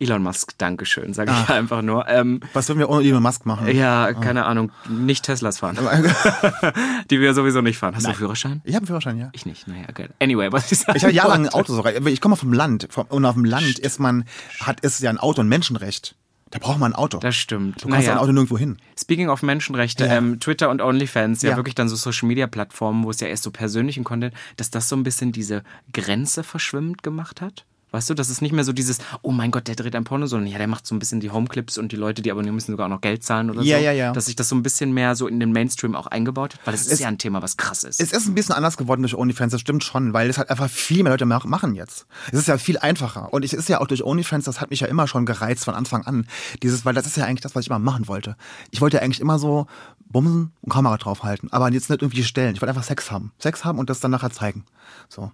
Elon Musk, Dankeschön, sage ich einfach nur. Ähm, was würden wir ohne Elon Musk machen? ja, keine Ahnung, nicht Teslas fahren. *laughs* die wir sowieso nicht fahren. Hast du einen Führerschein? Ich habe einen Führerschein, ja. Ich nicht, naja, geil. Anyway, was ich sagen Ich hatte jahrelang ein. Auto sogar. Ich komme vom Land. Und auf dem Land ist man, hat, ist ja ein Auto ein Menschenrecht. Da braucht man ein Auto. Das stimmt. Du kannst ein Auto nirgendwo hin. Speaking of Menschenrechte, Ja. ähm, Twitter und OnlyFans, ja, Ja. wirklich dann so Social Media Plattformen, wo es ja erst so persönlichen Content, dass das so ein bisschen diese Grenze verschwimmend gemacht hat. Weißt du, das ist nicht mehr so dieses, oh mein Gott, der dreht ein Porno, sondern ja, der macht so ein bisschen die Homeclips und die Leute, die abonnieren, müssen sogar auch noch Geld zahlen oder Ja, so. ja, ja. Dass sich das so ein bisschen mehr so in den Mainstream auch eingebaut hat, weil das ist Es- ja ein Thema, was krass ist. Es ist ein bisschen anders geworden durch OnlyFans, das stimmt schon, weil es halt einfach viel mehr Leute mach- machen jetzt. Es ist ja viel einfacher. Und es ist ja auch durch OnlyFans, das hat mich ja immer schon gereizt von Anfang an. Dieses, weil das ist ja eigentlich das, was ich immer machen wollte. Ich wollte ja eigentlich immer so bumsen und Kamera draufhalten, aber jetzt nicht irgendwie stellen. Ich wollte einfach Sex haben. Sex haben und das dann nachher zeigen. So.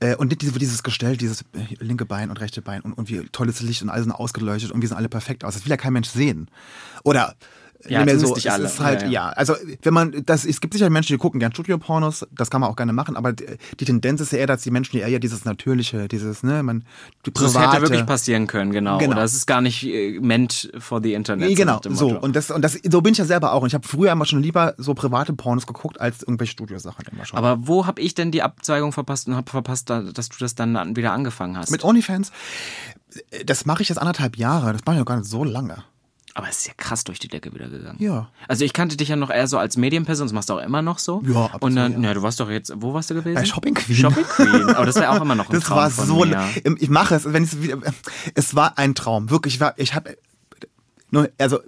Äh, Und nicht diese- dieses Gestell, dieses äh, linke Bein und rechte Bein und, und wie tolles Licht und alles sind ausgeleuchtet und wir sind alle perfekt aus. Das will ja kein Mensch sehen. Oder Ja, nicht mehr so, nicht es alle. ist halt, Ja, ja. ja, also wenn man, das, es gibt sicher Menschen, die gucken gern Studiopornos, das kann man auch gerne machen, aber die, die Tendenz ist ja eher, dass die Menschen eher dieses Natürliche, dieses, ne, man, die das private, hätte wirklich passieren können, genau. Genau. Oder es ist gar nicht äh, meant for the Internet. Genau, so. Motto. Und das, und das, so bin ich ja selber auch. Und ich habe früher immer schon lieber so private Pornos geguckt, als irgendwelche Studiosachen immer schon. Aber wo habe ich denn die Abzweigung verpasst und habe verpasst, da- dass du das dann an- wieder angefangen hast? Mit OnlyFans, das mache ich jetzt anderthalb Jahre, das mache ich noch gar nicht so lange. Aber es ist ja krass durch die Decke wieder gegangen. Ja. Also ich kannte dich ja noch eher so als Medienperson, das machst du auch immer noch so. Ja, ab und dann, ja. du warst doch jetzt, wo warst du gewesen? Bei Shopping Queen. Shopping Queen. Aber das wäre auch immer noch ein Das Traum war von so, mir. ich mache es, wenn ich wieder, es war ein Traum, wirklich, ich war, ich habe, nur, also,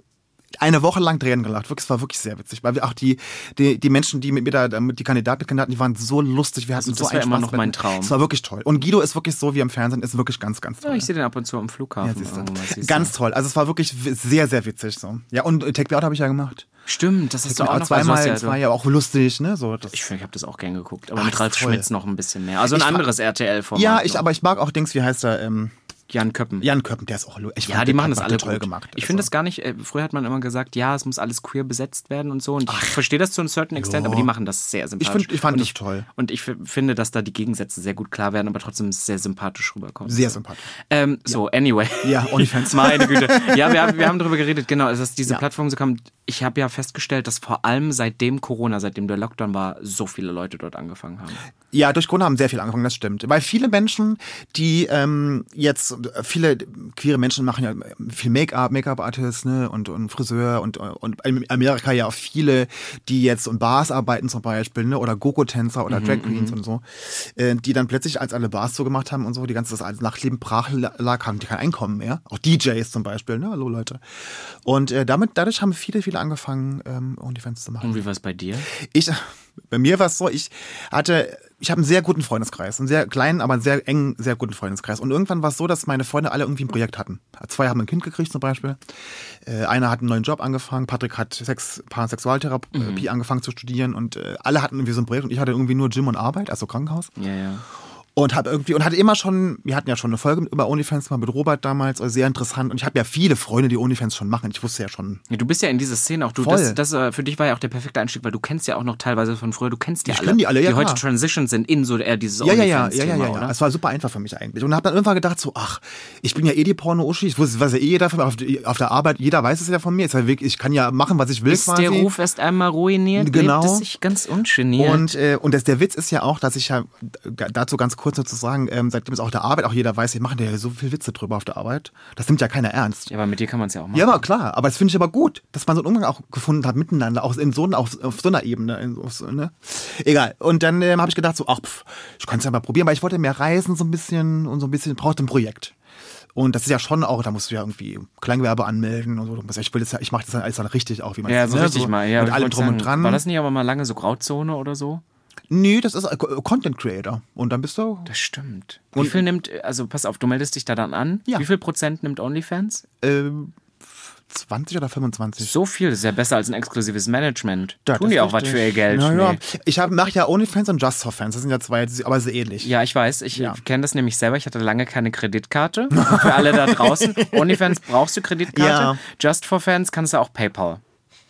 eine Woche lang Tränen gelacht. Wirklich, es war wirklich sehr witzig. Weil wir auch die, die, die Menschen, die mit mir da, die Kandidaten mitkandidaten, die waren so lustig. Wir hatten Also das so einen immer Spaß noch mit- mein Traum. Es war wirklich toll. Und Guido ist wirklich so wie im Fernsehen, ist wirklich ganz, ganz toll. Ja, ich sehe den ab und zu am Flughafen. Ja, siehst du. Ganz toll. Also es war wirklich sehr, sehr witzig so. Ja, und äh, Take Me Out habe ich ja gemacht. Stimmt, das hast du auch noch zweimal, also das war ja auch lustig, ne? So, das, Ich ich habe das auch gern geguckt, aber Ach, mit Ralf ist. Schmitz noch ein bisschen mehr. Also ein Ich anderes RTL-Format. ja, ich, aber ich mag auch Dings, wie heißt er? Ähm, Jan Köppen. Jan Köppen, der ist auch ich Ja, fand, die machen das alle toll gut. gemacht. Ich finde Also. das gar nicht, äh, früher hat man immer gesagt, ja, es muss alles queer besetzt werden und so. Und ich verstehe das zu einem certain extent, aber die machen das sehr sympathisch. find- ich fand und das toll. Und ich finde, dass da die Gegensätze sehr gut klar werden, aber trotzdem sehr sympathisch rüberkommen. Sehr sympathisch. Ähm, so, anyway. Ja, OnlyFans. *laughs* Meine Güte. Ja, wir haben, wir haben darüber geredet, genau, dass diese Ja. Plattform so kam. Ich habe ja festgestellt, dass vor allem seitdem Corona, seitdem der Lockdown war, so viele Leute dort angefangen haben. Ja, durch Corona haben sehr viel angefangen, das stimmt. Weil viele Menschen, die ähm, jetzt, viele queere Menschen machen ja viel Make-up, Make-up-Artists ne, und, und Friseur und, und in Amerika ja auch viele, die jetzt in Bars arbeiten zum Beispiel ne, oder Gogo-Tänzer oder Drag Queens und so, äh, die dann plötzlich, als alle Bars zugemacht haben und so, die ganze das Nachtleben brach lag, haben die kein Einkommen mehr. Auch DJs zum Beispiel, ne, hallo Leute. Und äh, damit, dadurch haben viele, viele angefangen, ähm, OnlyFans zu machen. Und wie war es bei dir? Ich, bei mir war es so, ich hatte, ich habe einen sehr guten Freundeskreis, einen sehr kleinen, aber einen sehr engen, sehr guten Freundeskreis. Und irgendwann war es so, dass meine Freunde alle irgendwie ein Projekt hatten. Zwei haben ein Kind gekriegt zum Beispiel. Äh, einer hat einen neuen Job angefangen, Patrick hat Sex, Pansexualtherapie angefangen zu studieren und äh, alle hatten irgendwie so ein Projekt und ich hatte irgendwie nur Gym und Arbeit, also Krankenhaus. Ja, ja. Und habe irgendwie und hatte immer schon, wir hatten ja schon eine Folge über OnlyFans mal mit Robert damals, also sehr interessant. Und ich habe ja viele Freunde, die OnlyFans schon machen. Ich wusste ja schon, Ja, Du bist ja in dieser Szene auch. Du, Voll. das, das, äh, für dich war ja auch der perfekte Einstieg, weil du kennst ja auch noch teilweise von früher, du kennst ja Ich alle. kenn die alle, ja, heute klar. Transition sind in so eher dieses Ja, ja, ja, ja, ja, ja, oder? ja. Es war super einfach für mich eigentlich. Und habe dann irgendwann gedacht, so, ach, ich bin ja eh die Porno-Uschi, ich wusste, weiß ja eh jeder von mir, auf, die- auf der Arbeit, jeder weiß es ja von mir. Ist ja wirklich, ich kann ja machen, was ich will Ist quasi. der Ruf erst einmal ruiniert, Genau. lebt es sich ganz ungeniert. Und, äh, und das, der Witz ist ja auch, dass ich ja, dazu ganz kurz nur zu sagen, ähm, seitdem es auch der Arbeit auch jeder weiß, ich mache ja so viel Witze drüber auf der Arbeit. Das nimmt ja keiner ernst. ja, aber mit dir kann man es ja auch machen. Ja, aber klar, aber das finde ich aber gut, dass man so einen Umgang auch gefunden hat miteinander, auch in so, auf, auf so einer Ebene. in- Auf so, ne? Egal. Und dann ähm, habe ich gedacht, so, ach, pff, ich kann es ja mal probieren, weil ich wollte mehr reisen so ein bisschen und so ein bisschen, brauchte ein Projekt. Und das ist ja schon auch, da musst du ja irgendwie Klangwerbe anmelden und so. Du musst- Ich will das ja, ich mache das dann alles dann richtig auch, wie man Ja, so ne? richtig mal. Ja, mit allem drum und sagen, dran. War das nicht aber mal lange so Grauzone oder so? Nee, das ist äh, Content Creator. Und dann bist du Das stimmt. Wie viel nimmt, also pass auf, du meldest dich da dann an. Ja. Wie viel Prozent nimmt OnlyFans? ähm, 20 oder 25. So viel, das ist ja besser als ein exklusives Management. Ja, Tun die auch was richtig. für ihr Geld. Ja, ja. Nee. Ich mache ja OnlyFans und Just for Fans. Das sind ja zwei, aber sehr ähnlich. Ja, ich weiß. Ich Ja. kenne das nämlich selber. Ich hatte lange keine Kreditkarte. Für alle da draußen. *laughs* OnlyFans brauchst du Kreditkarte. Ja. Just for Fans kannst du auch PayPal.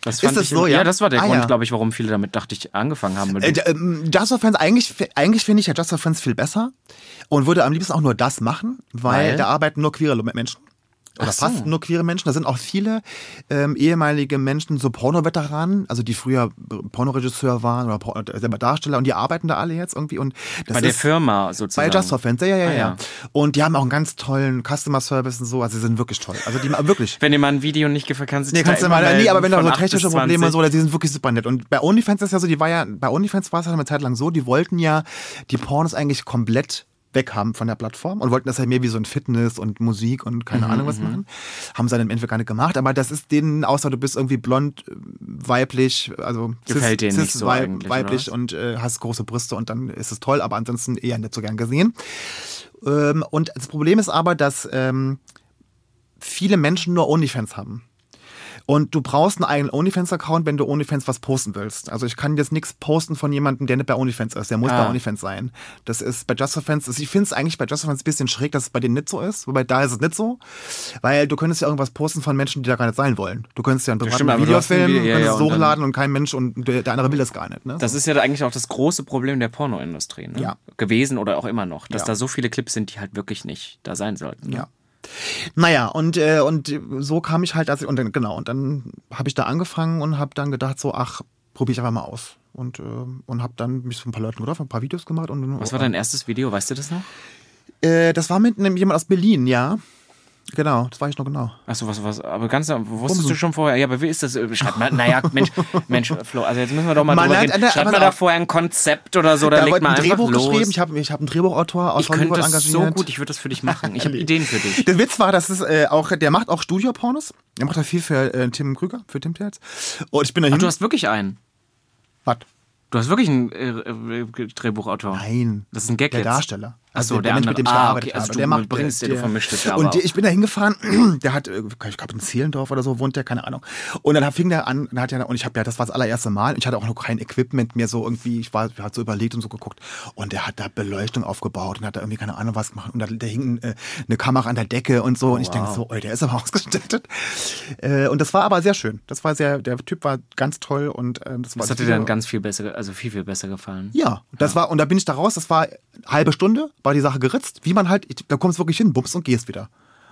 Das fand das ich, so, ja? Ja, das war der Ah, Grund, ja. glaube ich, warum viele damit, dachte ich, angefangen haben. Äh, ähm, Just for Fans, eigentlich, eigentlich finde ich ja Just for Fans viel besser und würde am liebsten auch nur das machen, weil, Weil? da arbeiten nur queere Menschen. Oder so. fast nur queere Menschen. Da sind auch viele ähm, ehemalige Menschen, so Porno-Veteranen, also die früher Pornoregisseur waren oder Por äh, selber Darsteller und die arbeiten da alle jetzt irgendwie. Und das Bei der Firma Bei sozusagen. Just for Fans, ja, ja, ja, Ah, ja. ja. Und die haben auch einen ganz tollen Customer Service und so, also sie sind wirklich toll. Also die *laughs* wirklich. Wenn dir mal ein Video nicht gefällt, kannst du Nee, kannst du mal, nee, aber wenn da so 8 bis technische Probleme und 20. so, die sind wirklich super nett. Und bei OnlyFans ist ja so, die war ja, bei OnlyFans war es halt eine Zeit lang so, die wollten ja die Pornos eigentlich komplett weg haben von der Plattform und wollten das halt mehr wie so ein Fitness und Musik und Mhm, keine Ahnung was machen. Haben sie dann im Endeffekt gar nicht gemacht, aber das ist denen, außer du bist irgendwie blond, äh, weiblich, also Gefällt denen nicht so wei- eigentlich, weiblich und äh, hast große Brüste und dann ist es toll, aber ansonsten eher nicht so gern gesehen. Ähm, und das Problem ist aber, dass ähm, viele Menschen nur OnlyFans haben. Und du brauchst einen eigenen OnlyFans-Account, wenn du OnlyFans was posten willst. Also ich kann jetzt nichts posten von jemandem, der nicht bei OnlyFans ist. Der muss Ah. bei OnlyFans sein. Das ist bei Just for Fans, also ich finde es eigentlich bei Just for Fans ein bisschen schräg, dass es bei denen nicht so ist. Wobei da ist es nicht so. Weil du könntest ja irgendwas posten von Menschen, die da gar nicht sein wollen. Du könntest ja ein privates stimmt, aber du Video ja, könntest ja, es und hochladen und kein Mensch und der, der andere will das gar nicht. Ne? Das ist ja eigentlich auch das große Problem der Pornoindustrie. Ne? Ja. Gewesen oder auch immer noch. Dass Ja. da so viele Clips sind, die halt wirklich nicht da sein sollten. ne? Ja. Naja, und, äh, und so kam ich halt, als ich, und dann, genau, und dann habe ich da angefangen und habe dann gedacht, so, ach, probiere ich einfach mal aus. Und, äh, und habe dann mich mit ein paar Leuten getroffen, ein paar Videos gemacht. Und, Was war dein erstes Video? Weißt du das noch? Äh, das war mit einem, jemand aus Berlin, ja. Genau, das weiß ich noch genau. Achso, was, was, aber ganz, wusstest Bumsen. du schon vorher? Ja, aber wie ist das? Schreib mal, naja, Mensch, *laughs* Mensch, Flo, also jetzt müssen wir doch mal Man drüber reden. äh, Schreibt mal da vorher ein Konzept oder so, da, legt man ein Drehbuch los. geschrieben, ich habe ich hab einen Drehbuchautor aus ich könnte Hollywood das engagiert. so gut, ich würde das für dich machen. Ich habe *laughs* Ideen für dich. Der Witz war, dass es äh, auch, der macht auch Studiopornos. Der macht da viel für äh, Tim Krüger, für Tim Tales. Und ich bin da Ach, hin. du hast wirklich einen. Was? Du hast wirklich einen äh, äh, Drehbuchautor. Nein. Das ist ein Gag Der jetzt. Darsteller. Achso, Also der, Mensch, andere. mit dem ich ah, gearbeitet okay, also habe. der macht, bringst ja, der, du vermischst es ja Und der, ich bin da hingefahren, *clears throat* der hat, äh, ich glaube in Zehlendorf oder so wohnt der, keine Ahnung. Und dann fing der an, dann hat er, und ich habe ja, das war das allererste Mal, und ich hatte auch noch kein Equipment mehr so irgendwie, ich war, hat so überlegt und so geguckt. Und der hat da Beleuchtung aufgebaut und hat da irgendwie keine Ahnung was gemacht. Und da, da hing äh, eine Kamera an der Decke und so. und ich denke so, ey, der ist aber *laughs* ausgestattet. Äh, und das war aber sehr schön. Das war sehr, der Typ war ganz toll und äh, das war Das hat dir dann ganz viel besser, also viel, viel besser gefallen. ja, das war, und da bin ich da raus, das war halbe Stunde, war die Sache geritzt, wie man halt, da kommst du wirklich hin, bums und gehst wieder.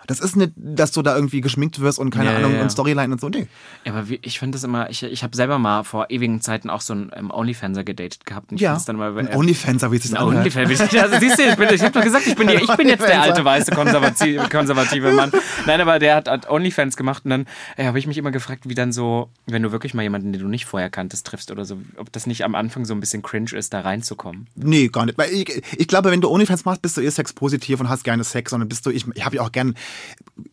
Das ist nicht, dass du da irgendwie geschminkt wirst und keine Ja, Ahnung ja, ja. und Storyline und so. Nee. Ja, aber wie, ich finde das immer, ich, ich habe selber mal vor ewigen Zeiten auch so einen ähm, Onlyfanser gedatet gehabt. Und ich Ja. dann mal, äh, Onlyfans, wie es sich anhört. Onlyfans. Also siehst du, ich, bin, ich habe doch gesagt, ich bin, die, ich bin jetzt der alte, weiße, konservative, konservative Mann. Nein, aber der hat, hat Onlyfans gemacht und dann äh, habe ich mich immer gefragt, wie dann so, wenn du wirklich mal jemanden, den du nicht vorher kanntest, triffst oder so, ob das nicht am Anfang so ein bisschen cringe ist, da reinzukommen. Nee, gar nicht. Weil ich, ich glaube, wenn du Onlyfans machst, bist du eher sexpositiv und hast gerne Sex, sondern bist du, ich, ich habe ja auch gern,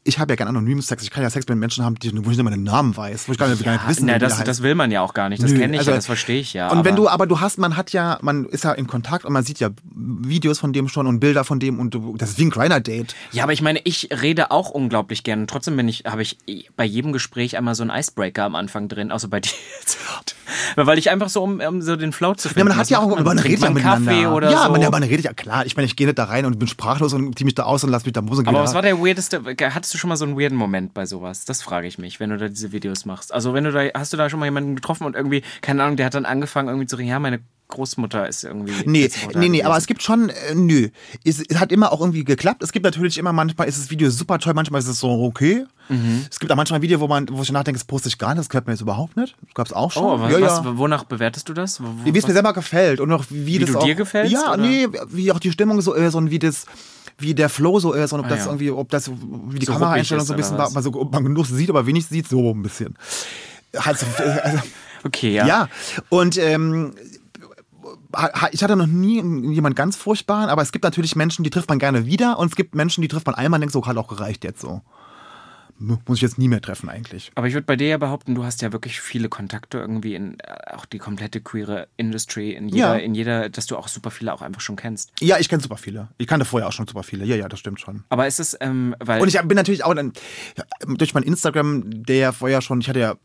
ich habe ja gern anonymen Sex. Ich kann ja Sex mit Menschen haben, die, wo ich nicht mal den Namen weiß, wo ich gar nicht, gar nicht wissen Na, das, das will man ja auch gar nicht. Das kenne ich also- ja, das verstehe ich ja. Und wenn du, aber du hast, man hat ja, man ist ja in Kontakt und man sieht ja Videos von dem schon und Bilder von dem und du, das ist wie ein Griner-Date. Ja, aber ich meine, ich rede auch unglaublich gern. Und trotzdem bin ich, habe ich bei jedem Gespräch einmal so einen Icebreaker am Anfang drin, außer bei *laughs* dir jetzt. Weil ich einfach so, um, um so den Flow zu Ja, finden. man hat ja auch, man? man redet ja miteinander. Kaffee oder ja, so. man, ja, man redet ja klar. Ich meine, ich gehe nicht da rein und bin sprachlos und zieh mich da aus und lass mich da Musik aber was war der weirdeste, hattest du schon mal so einen weirden Moment bei sowas? Das frage ich mich, wenn du da diese Videos machst. Also wenn du da, hast du da schon mal jemanden getroffen und irgendwie, keine Ahnung, der hat dann angefangen irgendwie zu reden, ja, meine Großmutter ist irgendwie. Nee, nee, nee, aber es gibt schon, äh, nö. Es, es hat immer auch irgendwie geklappt. Es gibt natürlich immer, manchmal ist das Video super toll, manchmal ist es so okay. Mhm. Es gibt auch manchmal ein Video, wo man, wo ich nachdenke, das poste ich gar nicht, das gehört mir jetzt überhaupt nicht. Das gab's auch schon. Oh, was, ja, was, ja. wonach bewertest du das? Wo, wo, Wie es mir selber gefällt und auch wie, Wie das du auch, dir gefällst, Ja, oder? nee, wie auch die Stimmung so ist und wie das, wie der Flow so ist und ob Ah, das ja. irgendwie, ob das, wie die So Kameraeinstellung so ein bisschen war, man so, ob man genug sieht, aber wenig sieht, so ein bisschen. Halt so, also, *laughs* Okay, ja. ja, und ähm, ich hatte noch nie jemand ganz furchtbaren, aber es gibt natürlich Menschen, die trifft man gerne wieder und es gibt Menschen, die trifft man einmal und denkt so, hat auch gereicht jetzt so. Muss ich jetzt nie mehr treffen eigentlich. Aber ich würde bei dir ja behaupten, du hast ja wirklich viele Kontakte irgendwie in äh, auch die komplette queere Industry, in jeder, Ja. in jeder, dass du auch super viele auch einfach schon kennst. Ja, ich kenne super viele. Ich kannte vorher auch schon super viele. Ja, ja, das stimmt schon. Aber ist es, ähm, weil. Und ich bin natürlich auch dann durch mein Instagram, der ja vorher schon, ich hatte ja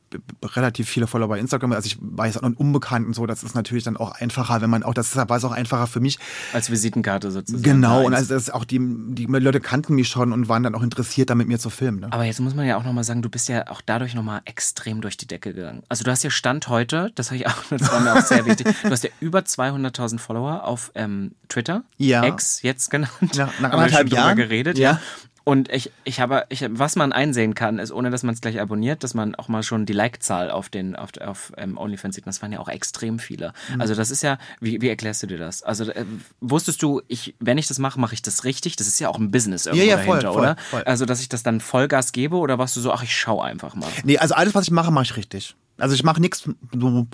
relativ viele Follower bei Instagram, also ich war jetzt auch noch unbekannt und so, das ist natürlich dann auch einfacher, wenn man auch, das war es auch einfacher für mich. als Visitenkarte sozusagen. Genau, und also das ist auch die, die Leute kannten mich schon und waren dann auch interessiert, da mit mir zu filmen. Ne? Aber jetzt muss man ja auch nochmal sagen, du bist ja auch dadurch nochmal extrem durch die Decke gegangen. Also du hast ja Stand heute, das, hab ich auch, *laughs* das war mir auch sehr wichtig, du hast ja über 200.000 Follower auf ähm, Twitter. Ja. Ex jetzt genannt. Ja, nach anderthalb Jahren. geredet. Ja. Und ich, ich habe, ich, was man einsehen kann, ist, ohne dass man es gleich abonniert, dass man auch mal schon die Like-Zahl auf den, auf, auf ähm, OnlyFans sieht. Das waren ja auch extrem viele. Mhm. Also das ist ja, wie, wie erklärst du dir das? Also äh, wusstest du, ich, wenn ich das mache, mache ich das richtig? Das ist ja auch ein Business irgendwo Ja, ja, voll, dahinter, voll, oder? voll. Also, dass ich das dann Vollgas gebe oder warst du so, ach, ich schau einfach mal? Nee, also alles, was ich mache, mache ich richtig. Also ich mache nichts so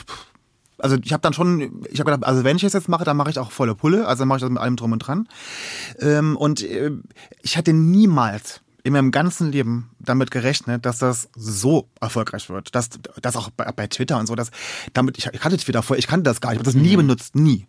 Also ich habe dann schon, ich habe gedacht, also wenn ich es jetzt mache, dann mache ich auch volle Pulle, also dann mache ich das mit allem drum und dran. Ähm, und äh, ich hätte niemals in meinem ganzen Leben damit gerechnet, dass das so erfolgreich wird. Dass das auch bei, bei Twitter und so, dass damit ich, ich hatte Twitter vorher, ich kannte das gar nicht, ich habe das nie benutzt, nie.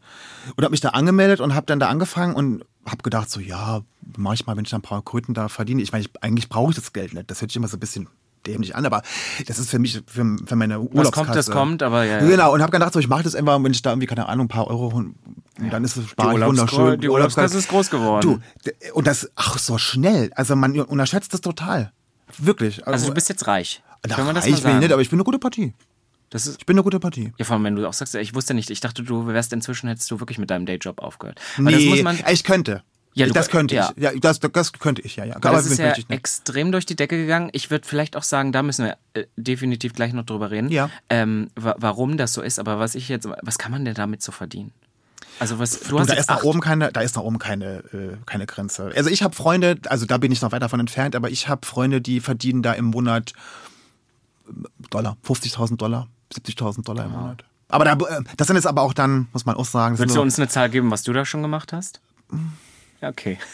Und habe mich da angemeldet und habe dann da angefangen und habe gedacht so, ja, manchmal, wenn ich dann ein paar Kröten da verdiene, ich meine, ich, eigentlich brauche ich das Geld nicht. Das hört sich immer so ein bisschen dämlich an, aber das ist für mich, für, für meine Urlaubskasse. Was kommt, das kommt, aber ja. ja. Genau, und habe gedacht, so, ich mache das einfach, wenn ich da irgendwie, keine Ahnung, ein paar Euro und dann ist es Urlaubs wunderschön. die Urlaubskasse ist groß geworden. Du, und das, ach, so schnell. Also man unterschätzt das total. Wirklich. also du bist jetzt reich. Ach, Können wir das reich mal bin ich sagen? nicht, aber ich bin eine gute Partie. das ist, Ich bin eine gute Partie. ja, vor allem, wenn du auch sagst, ich wusste nicht, ich dachte, du wärst inzwischen, hättest du wirklich mit deinem Dayjob aufgehört. Aber das muss man, ich könnte. Ja, du- das könnte ja. ich. Ja, das, das könnte ich, ja, ja. Aber das ist ja extrem durch die Decke gegangen. Ich würde vielleicht auch sagen, da müssen wir äh, definitiv gleich noch drüber reden, Ja. ähm, wa warum das so ist. Aber was ich jetzt, was kann man denn damit so verdienen? Also was, du Du, hast da ist nach oben keine, da ist nach oben keine, äh, keine Grenze. Also ich habe Freunde, also da bin ich noch weit davon entfernt, aber ich habe Freunde, die verdienen da im Monat äh, Dollar, 50.000 Dollar, 70.000 Dollar im Monat. Aber da, äh, das sind jetzt aber auch dann, muss man auch sagen, sind du uns eine Zahl geben, was du da schon gemacht hast? Ja, okay. *laughs*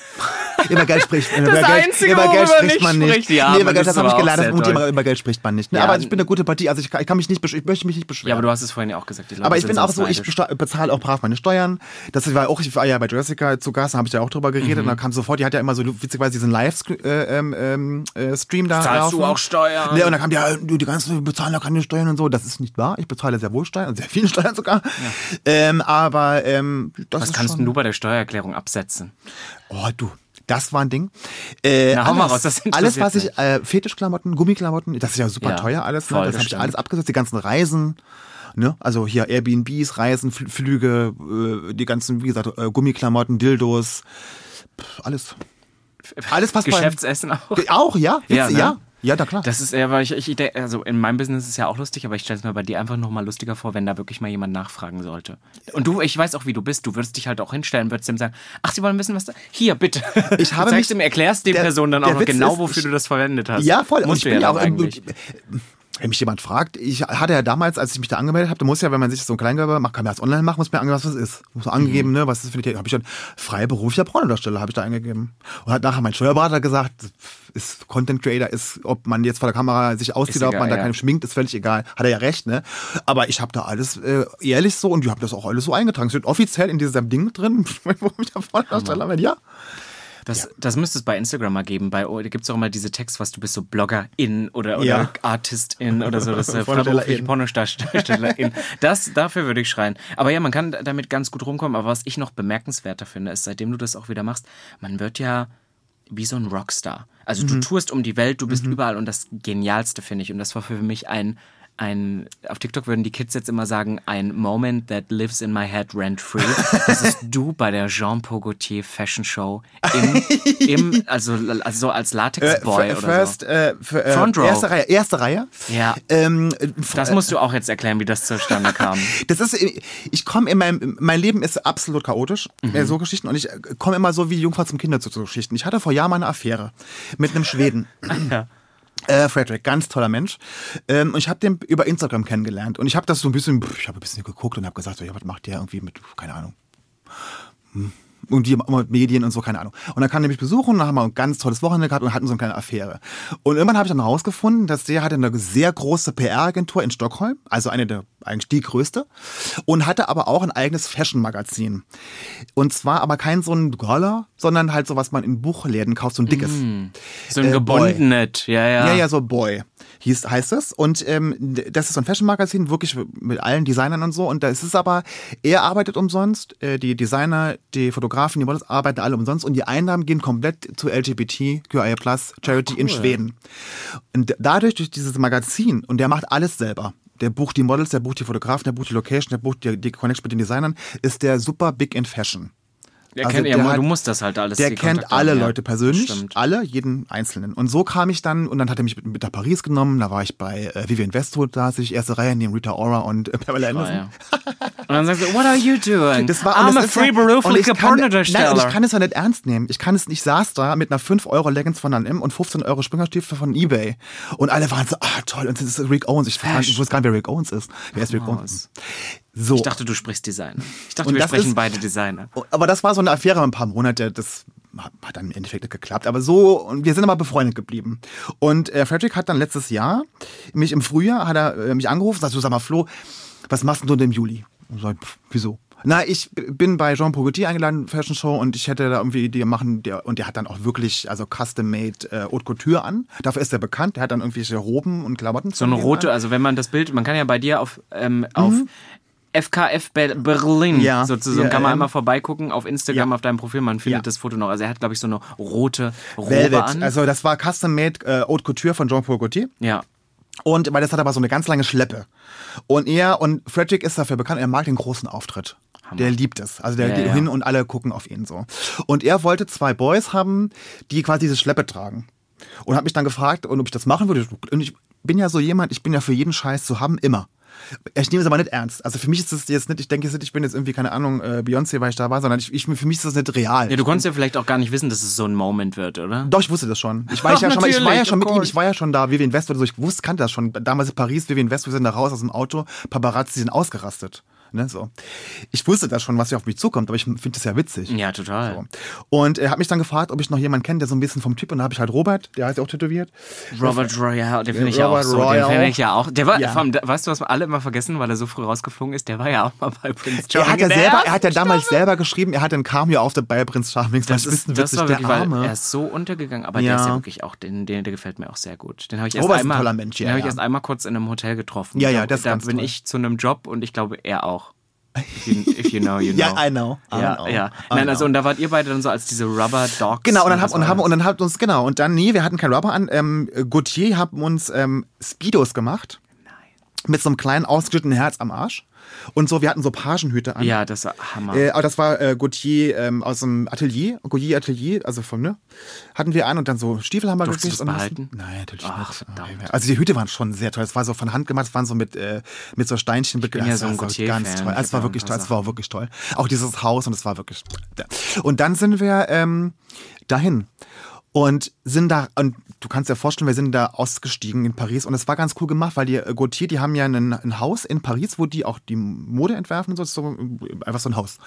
Über Geld spricht über Das Einzige, über Geld worüber man spricht man nicht spricht. Ja, nee, über man Geld, ist das habe ich gelernt, sehr das, toll. über, über Geld spricht man nicht. Ne? Ja. Aber ich bin eine gute Partie, also ich kann, ich kann mich nicht, ich möchte mich nicht beschweren. Ja, aber du hast es vorhin ja auch gesagt. Leute Aber ich bin auch so, ich bezahle auch brav meine Steuern. Das war auch, ich war ja bei Jessica zu Gast, da habe ich ja auch drüber geredet Mhm. und da kam sofort, die hat ja immer so witzigerweise diesen Live-Stream äh, ähm, ähm, äh, Stream da. Zahlst du laufen. auch Steuern? Ja, und dann kam die, ja, du, die ganzen wir bezahlen da keine Steuern und so. Das ist nicht wahr. Ich bezahle sehr wohl Steuern, sehr viele Steuern sogar. Ähm, aber ähm, das Was kannst schon, du bei der Steuererklärung absetzen? Oh, du. Das war ein Ding. Äh, Na, alles, raus, das alles, was ich, äh, Fetischklamotten, Gummiklamotten, das ist ja super Ja, teuer alles. Ne? das habe ich alles abgesetzt, die ganzen Reisen. Ne? Also hier Airbnbs, Reisen, Fl Flüge, äh, die ganzen, wie gesagt, äh, Gummiklamotten, Dildos, pff, alles. Alles passt Geschäftsessen auch? Bei, auch, ja? Witz, ja, ne? ja. Ja, na klar. Das ist eher, weil ich, ich also in meinem Business ist es ja auch lustig, aber ich stelle es mir bei dir einfach nochmal lustiger vor, wenn da wirklich mal jemand nachfragen sollte. Und du, ich weiß auch, wie du bist. Du würdest dich halt auch hinstellen, würdest dem sagen, ach, sie wollen wissen, was da. Hier, bitte. Ich habe du mich- zeigst ihm, erklärst der der- Person dann auch noch Witz genau, ist, wofür ich- du das verwendet hast. Ja, voll. Und Musst ich du bin ja ja auch, eigentlich. Wenn mich jemand fragt, ich hatte ja damals, als ich mich da angemeldet habe, du musst ja, wenn man sich so ein Kleingewerbe macht, kann man das online machen, muss man angeben, was das ist. Muss man angeben, ne, was das für eine habe ich dann freiberuflicher Pornodarsteller habe ich da eingegeben. Und hat nachher mein Steuerberater gesagt, ist Content Creator ist, ob man jetzt vor der Kamera sich auszieht, Ist ob man egal, da ja. keine schminkt, ist völlig egal. Hat er ja recht, ne? Aber ich habe da alles äh, ehrlich so und die haben das auch alles so eingetragen. Steht offiziell in diesem Ding drin, *laughs* wo ich der Pornodarsteller bin, ja. Das, das müsste es bei Instagram mal geben. Bei, oh, da gibt es auch immer diese Text, was du bist, so Bloggerin oder, oder Ja. Artistin oder so. Das äh, *laughs* Pornodarstellerin. Das, dafür würde ich schreien. Aber ja, man kann damit ganz gut rumkommen. Aber was ich noch bemerkenswerter finde, ist, seitdem du das auch wieder machst, man wird ja wie so ein Rockstar. Also Mhm. du tourst um die Welt, du bist überall und das Genialste finde ich. Und das war für mich ein, ein, auf TikTok würden die Kids jetzt immer sagen, ein Moment that lives in my head rent free. *laughs* Das ist du bei der Jean Paul Gaultier Fashion Show im, im also, also so als Latex-Boy Äh, oder first, so. äh, für, äh, Front Row. Erste Reihe, erste Reihe. Ja. Ähm, Das musst du auch jetzt erklären, wie das zustande kam. *laughs* Das ist, ich komme in meinem, mein Leben ist absolut chaotisch, Mhm. äh, so Geschichten, und ich äh, komme immer so wie die Jungfrau zum Kinder zu so Geschichten. Ich hatte vor Jahren mal eine Affäre mit einem Schweden. Ja. Äh, Frederick, ganz toller Mensch. Ähm, und ich habe den über Instagram kennengelernt. Und ich habe das so ein bisschen, ich habe ein bisschen geguckt und habe gesagt, so, ja, was macht der irgendwie mit, keine Ahnung. Hm. Und die Medien und so, keine Ahnung. Und dann kam er mich besuchen und dann haben wir ein ganz tolles Wochenende gehabt und hatten so eine kleine Affäre. Und irgendwann habe ich dann herausgefunden, dass der hatte eine sehr große PR-Agentur in Stockholm, also eine der, eigentlich die größte, und hatte aber auch ein eigenes Fashion-Magazin. Und zwar aber kein so ein Gala, sondern halt so, was man in Buchläden kauft, so ein dickes. So ein Äh, gebundenet, ja, ja. Ja, ja, so Boy hieß, heißt es. Und ähm, das ist so ein Fashion-Magazin, wirklich mit allen Designern und so. Und da ist es aber, er arbeitet umsonst, äh, die Designer, die Fotografen, die Models arbeiten alle umsonst und die Einnahmen gehen komplett zu LGBTQIA Plus Charity in Schweden. Und dadurch, durch dieses Magazin, und der macht alles selber. Der bucht die Models, der bucht die Fotografen, der bucht die Location, der bucht die, die Connection mit den Designern, ist der super big in Fashion. Der Also kennt, ja, der du hat- musst das halt alles. Der kennt Kontakte alle haben. Leute persönlich, Stimmt. alle, jeden Einzelnen. Und so kam ich dann, und dann hat er mich mit, mit nach Paris genommen, da war ich bei äh, Vivian Westwood, da saß ich erste Reihe neben Rita Ora und äh, Pamela Anderson. ja. Und dann sagst du, what are you doing? Das war, I'm das a free beruflicher kann- Nein, Pornodarsteller. ich kann es ja nicht ernst nehmen. Ich kann es nicht, ich saß da mit einer 5 Euro Leggings von H&M und 15 Euro Springerstiefel von Ebay. Und alle waren so, ah toll, und das ist Rick Owens. Ich, verstand, ich wusste gar nicht, wer Rick Owens ist. Wer ist Rick Owens? So. Ich dachte, du sprichst Designer. Ich dachte, Und wir sprechen ist- beide Designer. Aber das war so eine Affäre ein paar Monate. Das hat dann im Endeffekt nicht geklappt. Aber so, und wir sind aber befreundet geblieben. Und äh, Frederick hat dann letztes Jahr, mich im Frühjahr, hat er äh, mich angerufen, sagt, du sag mal, Flo, was machst denn du denn im Juli? Und sag, pff, wieso? Na, ich bin bei Jean Paul Gaultier eingeladen, Fashion Show, und ich hätte da irgendwie die machen, der, und der hat dann auch wirklich, also custom-made äh, Haute Couture an. Dafür ist er bekannt. Der hat dann irgendwelche Roben und Klamotten. So eine rote, also wenn man das Bild, man kann ja bei dir auf, ähm, auf FKF Be- Berlin. Ja, sozusagen, ja, kann man ähm, einmal vorbeigucken auf Instagram ja. auf deinem Profil, man findet das Foto noch. Also er hat, glaube ich, so eine rote Robe Velvet. an. Also das war custom-made äh, Haute Couture von Jean Paul Gaultier. ja. Und weil das hat aber so eine ganz lange Schleppe. Und er und Frederick ist dafür bekannt, er mag den großen Auftritt. Der liebt es. Also der Ja, geht ja. hin und alle gucken auf ihn so. Und er wollte zwei Boys haben, die quasi diese Schleppe tragen. Und hat mich dann gefragt, ob ich das machen würde. Und ich bin ja so jemand, ich bin ja für jeden Scheiß zu haben, immer. Ich nehme es aber nicht ernst. Also für mich ist es jetzt nicht, ich denke jetzt nicht, ich bin jetzt irgendwie, keine Ahnung, äh, Beyoncé, weil ich da war, sondern ich, ich, für mich ist das nicht real. Ja, du konntest ja vielleicht auch gar nicht wissen, dass es so ein Moment wird, oder? Doch, ich wusste das schon. Ich war, ich ja schon, mal, ich war ja schon mit ihm, ich war ja schon da, Vivian West oder so, ich wusste, kannte das schon. Damals in Paris, Vivian West, wir sind da raus aus dem Auto, Paparazzi sind ausgerastet. Ne, so. Ich wusste das schon, was hier auf mich zukommt, aber ich finde das ja witzig. Ja, total. So. Und er hat mich dann gefragt, ob ich noch jemanden kenne, der so ein bisschen vom Typ, und da habe ich halt Robert, der heißt ja auch tätowiert. Robert Royale, den finde ich ja auch so. Den Royale. finde ich ja auch. Der war, Ja. allem, weißt du, was wir alle immer vergessen, weil er so früh rausgeflogen ist? Der war ja auch mal bei Prince Er Charming. hat ja der selber, er hat ja damals Staffel. selber geschrieben, er hat einen Cameo auf der bei Prinz Charming. Das, ist ein bisschen das witzig, war wirklich, der Arme. er ist so untergegangen, aber der Ja. ist ja wirklich auch, den, den, der gefällt mir auch sehr gut. Den habe ich erst ein einmal, toller Mensch, ja, den habe ich erst einmal kurz in einem Hotel getroffen. Ja, ja, Da- das ist Da bin ich zu einem Job und ich glaube, er auch. If you, if you know, you know. Ja, I know. I Ja, know. ja. Nein, know. also und da wart ihr beide dann so als diese Rubber Dogs. Genau, und dann, Was hab, und, haben, das? und dann hat uns, genau, und dann, nee, wir hatten kein Rubber an. Ähm, Gautier haben uns ähm, Speedos gemacht. Mit so einem kleinen ausgeschnittenen Herz am Arsch. Und so, wir hatten so Pagenhüte an. Ja, das war Hammer. Äh, aber das war äh, Gautier ähm, aus dem Atelier, Gautier Atelier, also von, ne? Hatten wir an und dann so Stiefel haben wir gekriegt. du das und behalten? Nein, natürlich Ach, nicht. verdammt. Also die Hüte waren schon sehr toll. Es war so von Hand gemacht, es waren so mit, äh, mit so Steinchen bin ja so ein war ganz toll. Ich Es war wirklich toll. Es war wirklich toll. Auch dieses Haus und es war wirklich. Ja. Und dann sind wir ähm, dahin und sind da und du kannst dir vorstellen, wir sind da ausgestiegen in Paris und es war ganz cool gemacht, weil die äh, Gautier, die haben ja ein, ein Haus in Paris, wo die auch die Mode entwerfen und so, so äh, einfach so ein Haus,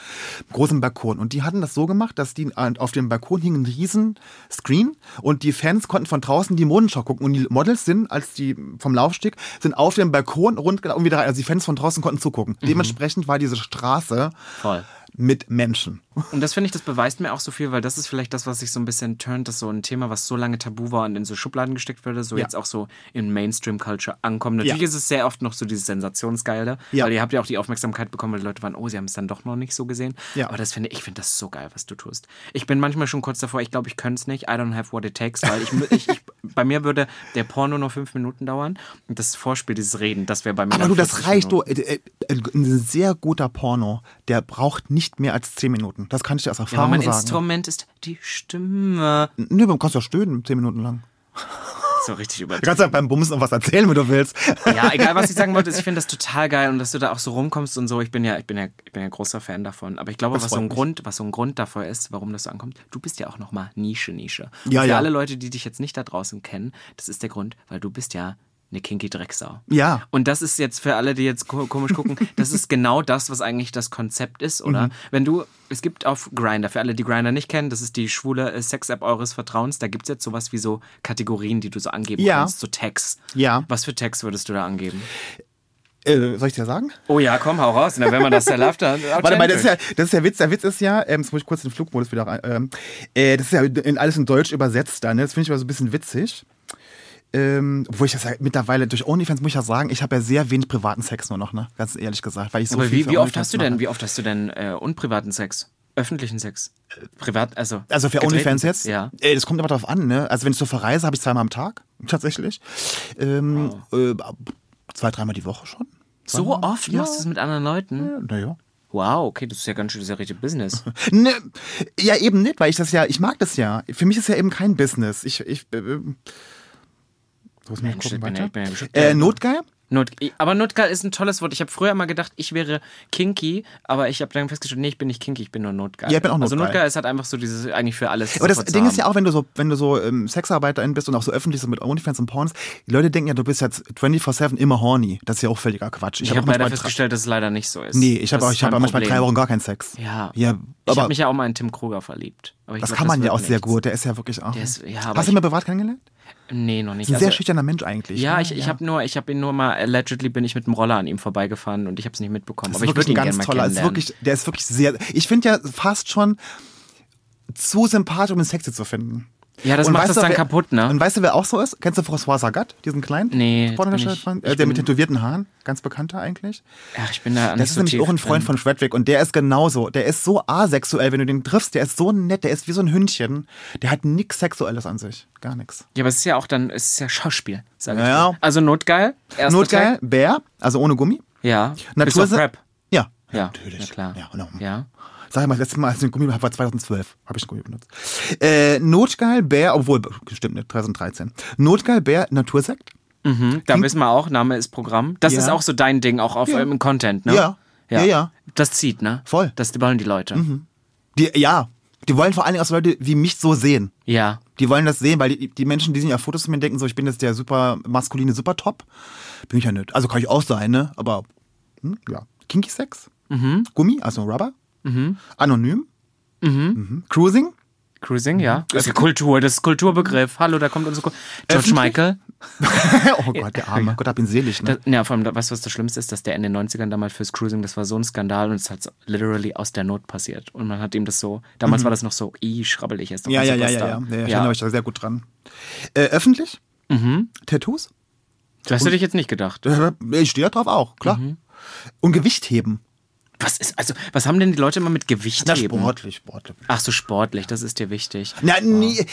großen Balkon und die hatten das so gemacht, dass die äh, auf dem Balkon hing ein riesen Screen und die Fans konnten von draußen die Modenschau gucken und die Models sind, als die vom Laufsteg sind auf dem Balkon rund und wieder also die Fans von draußen konnten zugucken. Dementsprechend war diese Straße Voll. Mit Menschen. Und das finde ich, das beweist mir auch so viel, weil das ist vielleicht das, was sich so ein bisschen turnt, dass so ein Thema, was so lange tabu war und in so Schubladen gesteckt wurde, so Ja. jetzt auch so in Mainstream-Culture ankommt. Natürlich Ja. ist es sehr oft noch so dieses Sensationsgeile, Ja. weil ihr habt ja auch die Aufmerksamkeit bekommen, weil die Leute waren, oh, sie haben es dann doch noch nicht so gesehen. Ja. Aber das finde ich, finde das so geil, was du tust. Ich bin manchmal schon kurz davor, ich glaube, ich könnte es nicht. I don't have what it takes, weil ich, ich, ich *laughs* bei mir würde der Porno nur fünf Minuten dauern und das Vorspiel, dieses Reden, das wäre bei mir Aber du, das 40 reicht. Du, Minuten. äh, äh, ein sehr guter Porno, der braucht nicht mehr als 10 Minuten. Das kann ich dir aus Ja, aber Erfahrung mein sagen. Instrument ist die Stimme. Nö, du kannst ja stöhnen, 10 Minuten lang. So richtig Du übertrieben. kannst ja beim Bumsen noch was erzählen, wenn du willst. Ja, egal, was ich sagen wollte, *laughs* ist, ich finde das total geil und dass du da auch so rumkommst und so. Ich bin ja, ich bin ja, ich bin ja großer Fan davon. Aber ich glaube, Das was so ein mich. Grund, was so ein Grund dafür ist, warum das so ankommt, du bist ja auch nochmal Nische, Nische. Und Ja, für ja. alle Leute, die dich jetzt nicht da draußen kennen, das ist der Grund, weil du bist ja eine kinky Drecksau. Ja. Und das ist jetzt für alle, die jetzt ko- komisch gucken, das ist genau das, was eigentlich das Konzept ist, oder? Mhm. Wenn du, es gibt auf Grinder, für alle, die Grinder nicht kennen, das ist die schwule äh, Sex-App eures Vertrauens, da gibt es jetzt sowas wie so Kategorien, die du so angeben Ja. kannst, so Tags. Ja. Was für Tags würdest du da angeben? Äh, soll ich dir sagen? Oh ja, komm, hau raus. Na, wenn man das läuft, *laughs* dann. Warte mal, das ist ja, das ist der Witz. Der Witz ist ja, ähm, jetzt muss ich kurz den Flugmodus wieder rein. Ähm, äh, das ist ja in, alles in Deutsch übersetzt dann. Ne? Das finde ich aber so ein bisschen witzig. Ähm, obwohl ich das ja mittlerweile durch OnlyFans muss ich ja sagen, ich habe ja sehr wenig privaten Sex nur noch, ne? Ganz ehrlich gesagt. Weil ich so Aber wie, wie oft hast du denn, wie oft hast du denn äh, unprivaten Sex? Öffentlichen Sex? Privat, also. Also für OnlyFans jetzt? Ja. Ey, das kommt immer drauf an, ne? Also wenn ich so verreise, habe ich zweimal am Tag, *laughs* tatsächlich. Ähm, äh, zwei, dreimal die Woche schon. So oft Ja. machst du es mit anderen Leuten? Naja. Wow, okay, das ist ja ganz schön, das ist ja richtig Business. *laughs* Ne, ja, eben nicht, weil ich das ja, ich mag das ja. Für mich ist ja eben kein Business. Ich, ich, äh, muss Mensch, ich bin ja- ich bin ja äh, Notgeil? Not, aber notgeil ist ein tolles Wort. Ich habe früher immer gedacht, ich wäre kinky, aber ich habe dann festgestellt, nee, ich bin nicht kinky, ich bin nur notgeil. Ja, ich bin auch Also notgeil. notgeil ist halt einfach so dieses eigentlich für alles. Aber das Ding ist ja auch, wenn du so, wenn du so ähm, Sexarbeiterin bist und auch so öffentlich so mit OnlyFans und Porns, die Leute denken ja, du bist jetzt 24-7 immer horny. Das ist ja auch völliger Quatsch. Ich hab habe auch leider festgestellt, dass es leider nicht so ist. Nee, ich habe Das ich hab manchmal drei Wochen gar keinen Sex. Ja. Ja, ich habe mich ja auch mal in Tim Kruger verliebt. Ich das glaub, kann man ja wird auch sehr nichts. gut. Der ist ja wirklich auch. Ist- ja, Hast du ich- ihn mal privat kennengelernt? Nee, noch nicht. Ist ein sehr Also- schüchterner Mensch eigentlich. Ja, ne? ich, ich habe nur, ich habe ihn nur mal, allegedly bin ich mit dem Roller an ihm vorbeigefahren und ich habe es nicht mitbekommen. Das Aber ist ich wirklich würde ihn ganz toller. Ist wirklich, der ist wirklich sehr. Ich finde ja fast schon zu sympathisch, um ihn sexy zu finden. Ja, das Und macht weißt das du, dann wer- kaputt, ne? Und weißt du, wer auch so ist? Kennst du François Sagat, diesen kleinen? Nee, äh, der mit tätowierten Haaren, ganz bekannter eigentlich. Ach, ich bin da Das ist so nämlich auch ein Freund drin. von Shredwick und der ist genauso. Der ist so asexuell, wenn du den triffst. Der ist so nett, der ist wie so ein Hündchen. Der hat nichts Sexuelles an sich. Gar nichts. Ja, aber es ist ja auch dann, es ist ja Schauspiel, sag ich Ja. mal. Also notgeil. Notgeil. Bär, also ohne Gummi. Ja. Natur Prep. Ja. Ja, natürlich. na klar. Ja, genau. Ja. Sag mal, das letzte Mal, als ich einen Gummi habe, war 2012. Habe ich einen Gummi benutzt. Äh, Notgeil, Bär, obwohl, stimmt nicht, 2013. Notgeil, Bär, Natursekt. Mhm. Da wissen wir auch, Name ist Programm. Das Ja. ist auch so dein Ding, auch auf Ja. ähm, Content, ne? Ja. Ja, ja. Das zieht, ne? Voll. Mhm. Das wollen die Leute. Die, ja, die wollen vor allen Dingen auch so Leute wie mich so sehen. Ja. Die wollen das sehen, weil die, die Menschen, die sehen ja Fotos von mir, denken so, ich bin jetzt der super maskuline Supertop. Bin ich ja nicht. Also kann ich auch sein, ne? Aber, hm, ja. Kinky Sex. Mhm. Gummi, also Rubber. Anonym. Mhm. Cruising. Cruising, ja. Das ist Kultur, das ist Kulturbegriff. Hallo, da kommt unsere Kul George? Michael. *laughs* oh Gott, der Arme. Gott hab ihn selig, ne? Das, ja, vor allem, weißt du, was das Schlimmste ist, dass der in den 90ern damals fürs Cruising, das war so ein Skandal und es so literally aus der Not passiert. Und man hat ihm das so, damals war das noch so, i, schrabbelig, ist Mhm. Ja, ja, ja, ja, ja. ja, ich erinnere mich da sehr gut dran. Äh, öffentlich? Mhm. Tattoos? Das hast du dich jetzt nicht gedacht. Ich stehe drauf auch, klar. Mhm. Und Gewicht heben. Was ist, also, was haben denn die Leute immer mit Gewicht Na, sportlich, sportlich. Ach so, sportlich, das ist dir wichtig. Na, nee.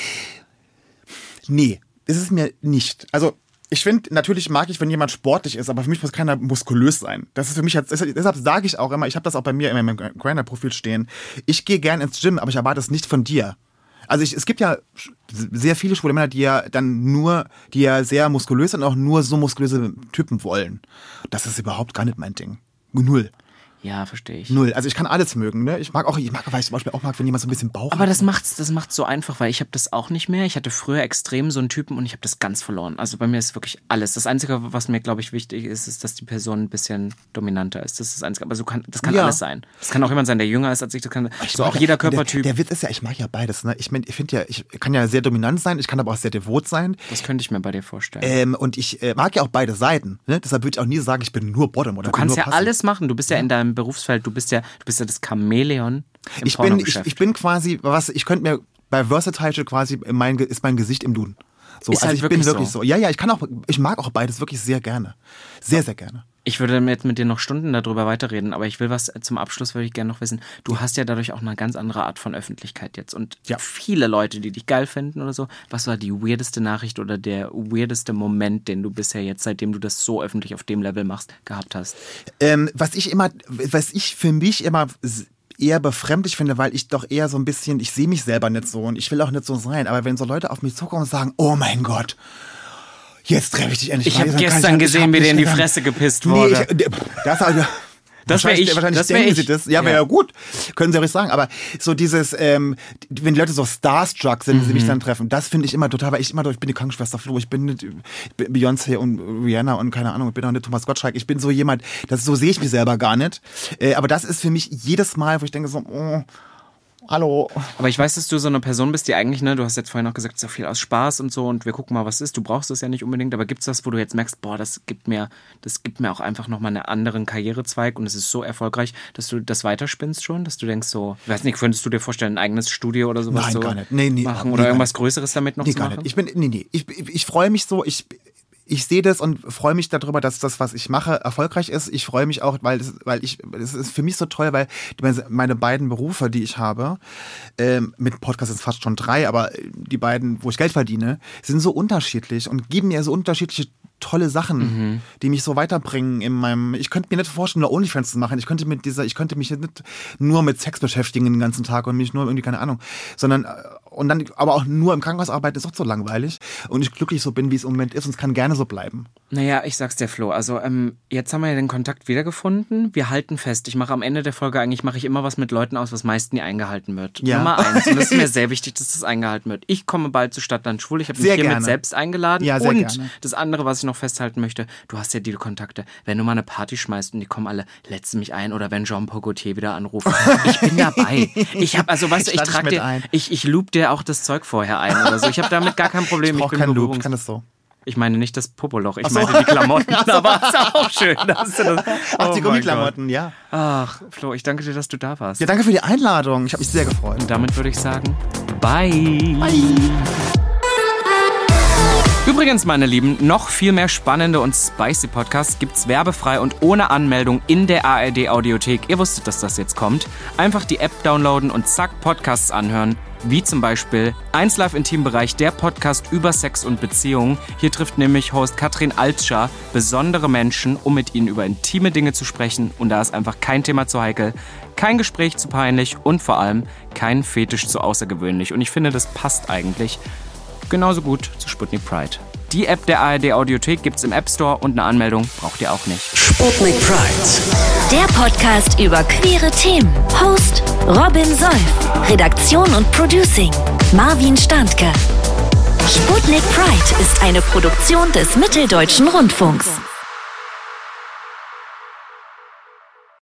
Nee, ist es mir nicht. Also, ich finde, natürlich mag ich, wenn jemand sportlich ist, aber für mich muss keiner muskulös sein. Das ist für mich, jetzt- deshalb sage ich auch immer, ich habe das auch bei mir in meinem Grinder-Profil stehen. Ich gehe gern ins Gym, aber ich erwarte es nicht von dir. Also ich, es gibt ja sehr viele schwule Männer, die ja dann nur, die ja sehr muskulös sind und auch nur so muskulöse Typen wollen. Das ist überhaupt gar nicht mein Ding. Null. Ja, verstehe ich. Null. Also ich kann alles mögen, ne? Ich mag auch, ich mag, weil ich zum Beispiel auch mag, wenn jemand so ein bisschen Bauch Aber hat. das macht's, das macht's so einfach, weil ich habe das auch nicht mehr. Ich hatte früher extrem so einen Typen und ich habe das ganz verloren. Also bei mir ist wirklich alles. Das Einzige, was mir, glaube ich, wichtig ist, ist, dass die Person ein bisschen dominanter ist. Das ist das Einzige. Aber so kann, das kann Ja. alles sein. Das kann auch jemand sein, der jünger ist als ich. Das kann so mag auch ja- jeder der, Körpertyp. Der Witz ist ja, ich mag ja beides. Ne? Ich, mein, ich finde ja, ich kann ja sehr dominant sein, ich kann aber auch sehr devot sein. das könnte ich mir bei dir vorstellen. Ähm, und ich äh, mag ja auch beide Seiten. Ne? Deshalb würde ich auch nie sagen, ich bin nur Bottom oder du kannst ja passiv. alles machen. Du bist ja in deinem Berufsfeld. Du bist ja, du bist ja das Chamäleon im Ich bin, ich, ich bin quasi, was, ich könnte mir bei Versatile quasi mein, ist mein Gesicht im Duden. So, Ist also halt ich wirklich bin wirklich so. so. Ja, ja, ich kann auch, ich mag auch beides wirklich sehr gerne. Sehr, sehr gerne. Ich würde jetzt mit dir noch Stunden darüber weiterreden, aber ich will was äh, zum Abschluss, würde ich gerne noch wissen. Du hast ja dadurch auch eine ganz andere Art von Öffentlichkeit jetzt. Und Ja. viele Leute, die dich geil finden oder so, was war die weirdeste Nachricht oder der weirdeste Moment, den du bisher jetzt, seitdem du das so öffentlich auf dem Level machst, gehabt hast? Ähm, was ich immer, was ich für mich immer eher befremdlich finde, weil ich doch eher so ein bisschen, ich sehe mich selber nicht so und ich will auch nicht so sein, aber wenn so Leute auf mich zukommen und sagen, oh mein Gott, jetzt treffe ich dich endlich Ich mal, hab jetzt kann gestern ich gesehen, wie dir in die. Fresse gepisst Nee, wurde. ich, das, also, Das wär wahrscheinlich- ich. Wahrscheinlich Das wär denken ich. sie das. Ja, wäre Ja. ja gut. Können sie auch nicht sagen. Aber so dieses, ähm, wenn die Leute so starstruck sind, wenn sie mich Mhm. dann treffen, das finde ich immer total, weil ich immer, ich bin die Krankenschwester Flo, ich bin, nicht- Beyoncé und Rihanna und keine Ahnung, ich bin auch nicht Thomas Gottschalk. Ich bin so jemand, das, so sehe ich mich selber gar nicht. Äh, aber das ist für mich jedes Mal, wo ich denke so, oh, hallo. Aber ich weiß, dass du so eine Person bist, die eigentlich, ne, du hast jetzt vorhin auch gesagt, so viel aus Spaß und so und wir gucken mal, was ist. Du brauchst das ja nicht unbedingt, aber gibt's das, wo du jetzt merkst, boah, das gibt mir, das gibt mir auch einfach nochmal einen anderen Karrierezweig und es ist so erfolgreich, dass du das weiterspinnst schon, dass du denkst so, ich weiß nicht, könntest du dir vorstellen, ein eigenes Studio oder sowas Nein, so gar nicht. Nee, nee, machen nee, oder gar irgendwas. Größeres damit noch Nee, zu gar machen? nicht. Ich bin, nee, nee. Ich, ich, ich freue mich so, ich, ich sehe das und freue mich darüber, dass das, was ich mache, erfolgreich ist. Ich freue mich auch, weil, es, weil ich, es ist für mich so toll, weil meine beiden Berufe, die ich habe, ähm, mit Podcast ist fast schon drei, aber die beiden, wo ich Geld verdiene, sind so unterschiedlich und geben mir so unterschiedliche tolle Sachen, Mhm. die mich so weiterbringen in meinem. Ich könnte mir nicht vorstellen, nur OnlyFans zu machen. Ich könnte mit dieser, ich könnte mich nicht nur mit Sex beschäftigen den ganzen Tag und mich nur irgendwie keine Ahnung, sondern äh, und dann aber auch nur im Krankenhaus arbeiten, ist auch so langweilig. Und ich glücklich so bin, wie es im Moment ist und es kann gerne so bleiben. Naja, ich sag's dir, Flo. Also ähm, jetzt haben wir ja den Kontakt wiedergefunden. Wir halten fest. Ich mache am Ende der Folge eigentlich mache ich immer was mit Leuten aus, was meist nie eingehalten wird. Ja. Nummer eins. Und das ist mir *laughs* sehr wichtig, dass das eingehalten wird. Ich komme bald zu Stadtland Schwul. Ich habe mich hiermit gerne. selbst eingeladen. Ja, sehr und gerne. das andere, was ich noch festhalten möchte, du hast ja die Kontakte. Wenn du mal eine Party schmeißt und die kommen alle, lädst mich ein oder wenn Jean Paul Gaultier wieder anruft. *laughs* Ich bin dabei. Ich habe also, weißt du, ich ich trage dir, ein. ich, ich loop dir auch das Zeug vorher ein oder so. Ich habe damit gar kein Problem. Ich brauche bin keinen Loop, ich kann das so. Ich meine nicht das Popoloch, ich so. meine die Klamotten, *laughs* aber ist auch schön. Dass du das, Ach, Oh die Gummiklamotten, ja. Ach, Flo, ich danke dir, dass du da warst. Ja, danke für die Einladung. Ich habe mich sehr gefreut. Und damit würde ich sagen, bye. Übrigens, meine Lieben, noch viel mehr spannende und spicy Podcasts gibt's werbefrei und ohne Anmeldung in der ARD Audiothek. Ihr wusstet, dass das jetzt kommt. Einfach die App downloaden und zack, Podcasts anhören. Wie zum Beispiel 1 Live Intimbereich, der Podcast über Sex und Beziehungen. Hier trifft nämlich Host Katrin Altscher besondere Menschen, um mit ihnen über intime Dinge zu sprechen. Und da ist einfach kein Thema zu heikel, kein Gespräch zu peinlich und vor allem kein Fetisch zu außergewöhnlich. Und ich finde, das passt eigentlich genauso gut zu Sputnik Pride. Die App der ARD Audiothek gibt's im App Store und eine Anmeldung braucht ihr auch nicht. Sputnik Pride. Der Podcast über queere Themen. Host Robin Solf. Redaktion und Producing Marvin Standke. Sputnik Pride ist eine Produktion des Mitteldeutschen Rundfunks.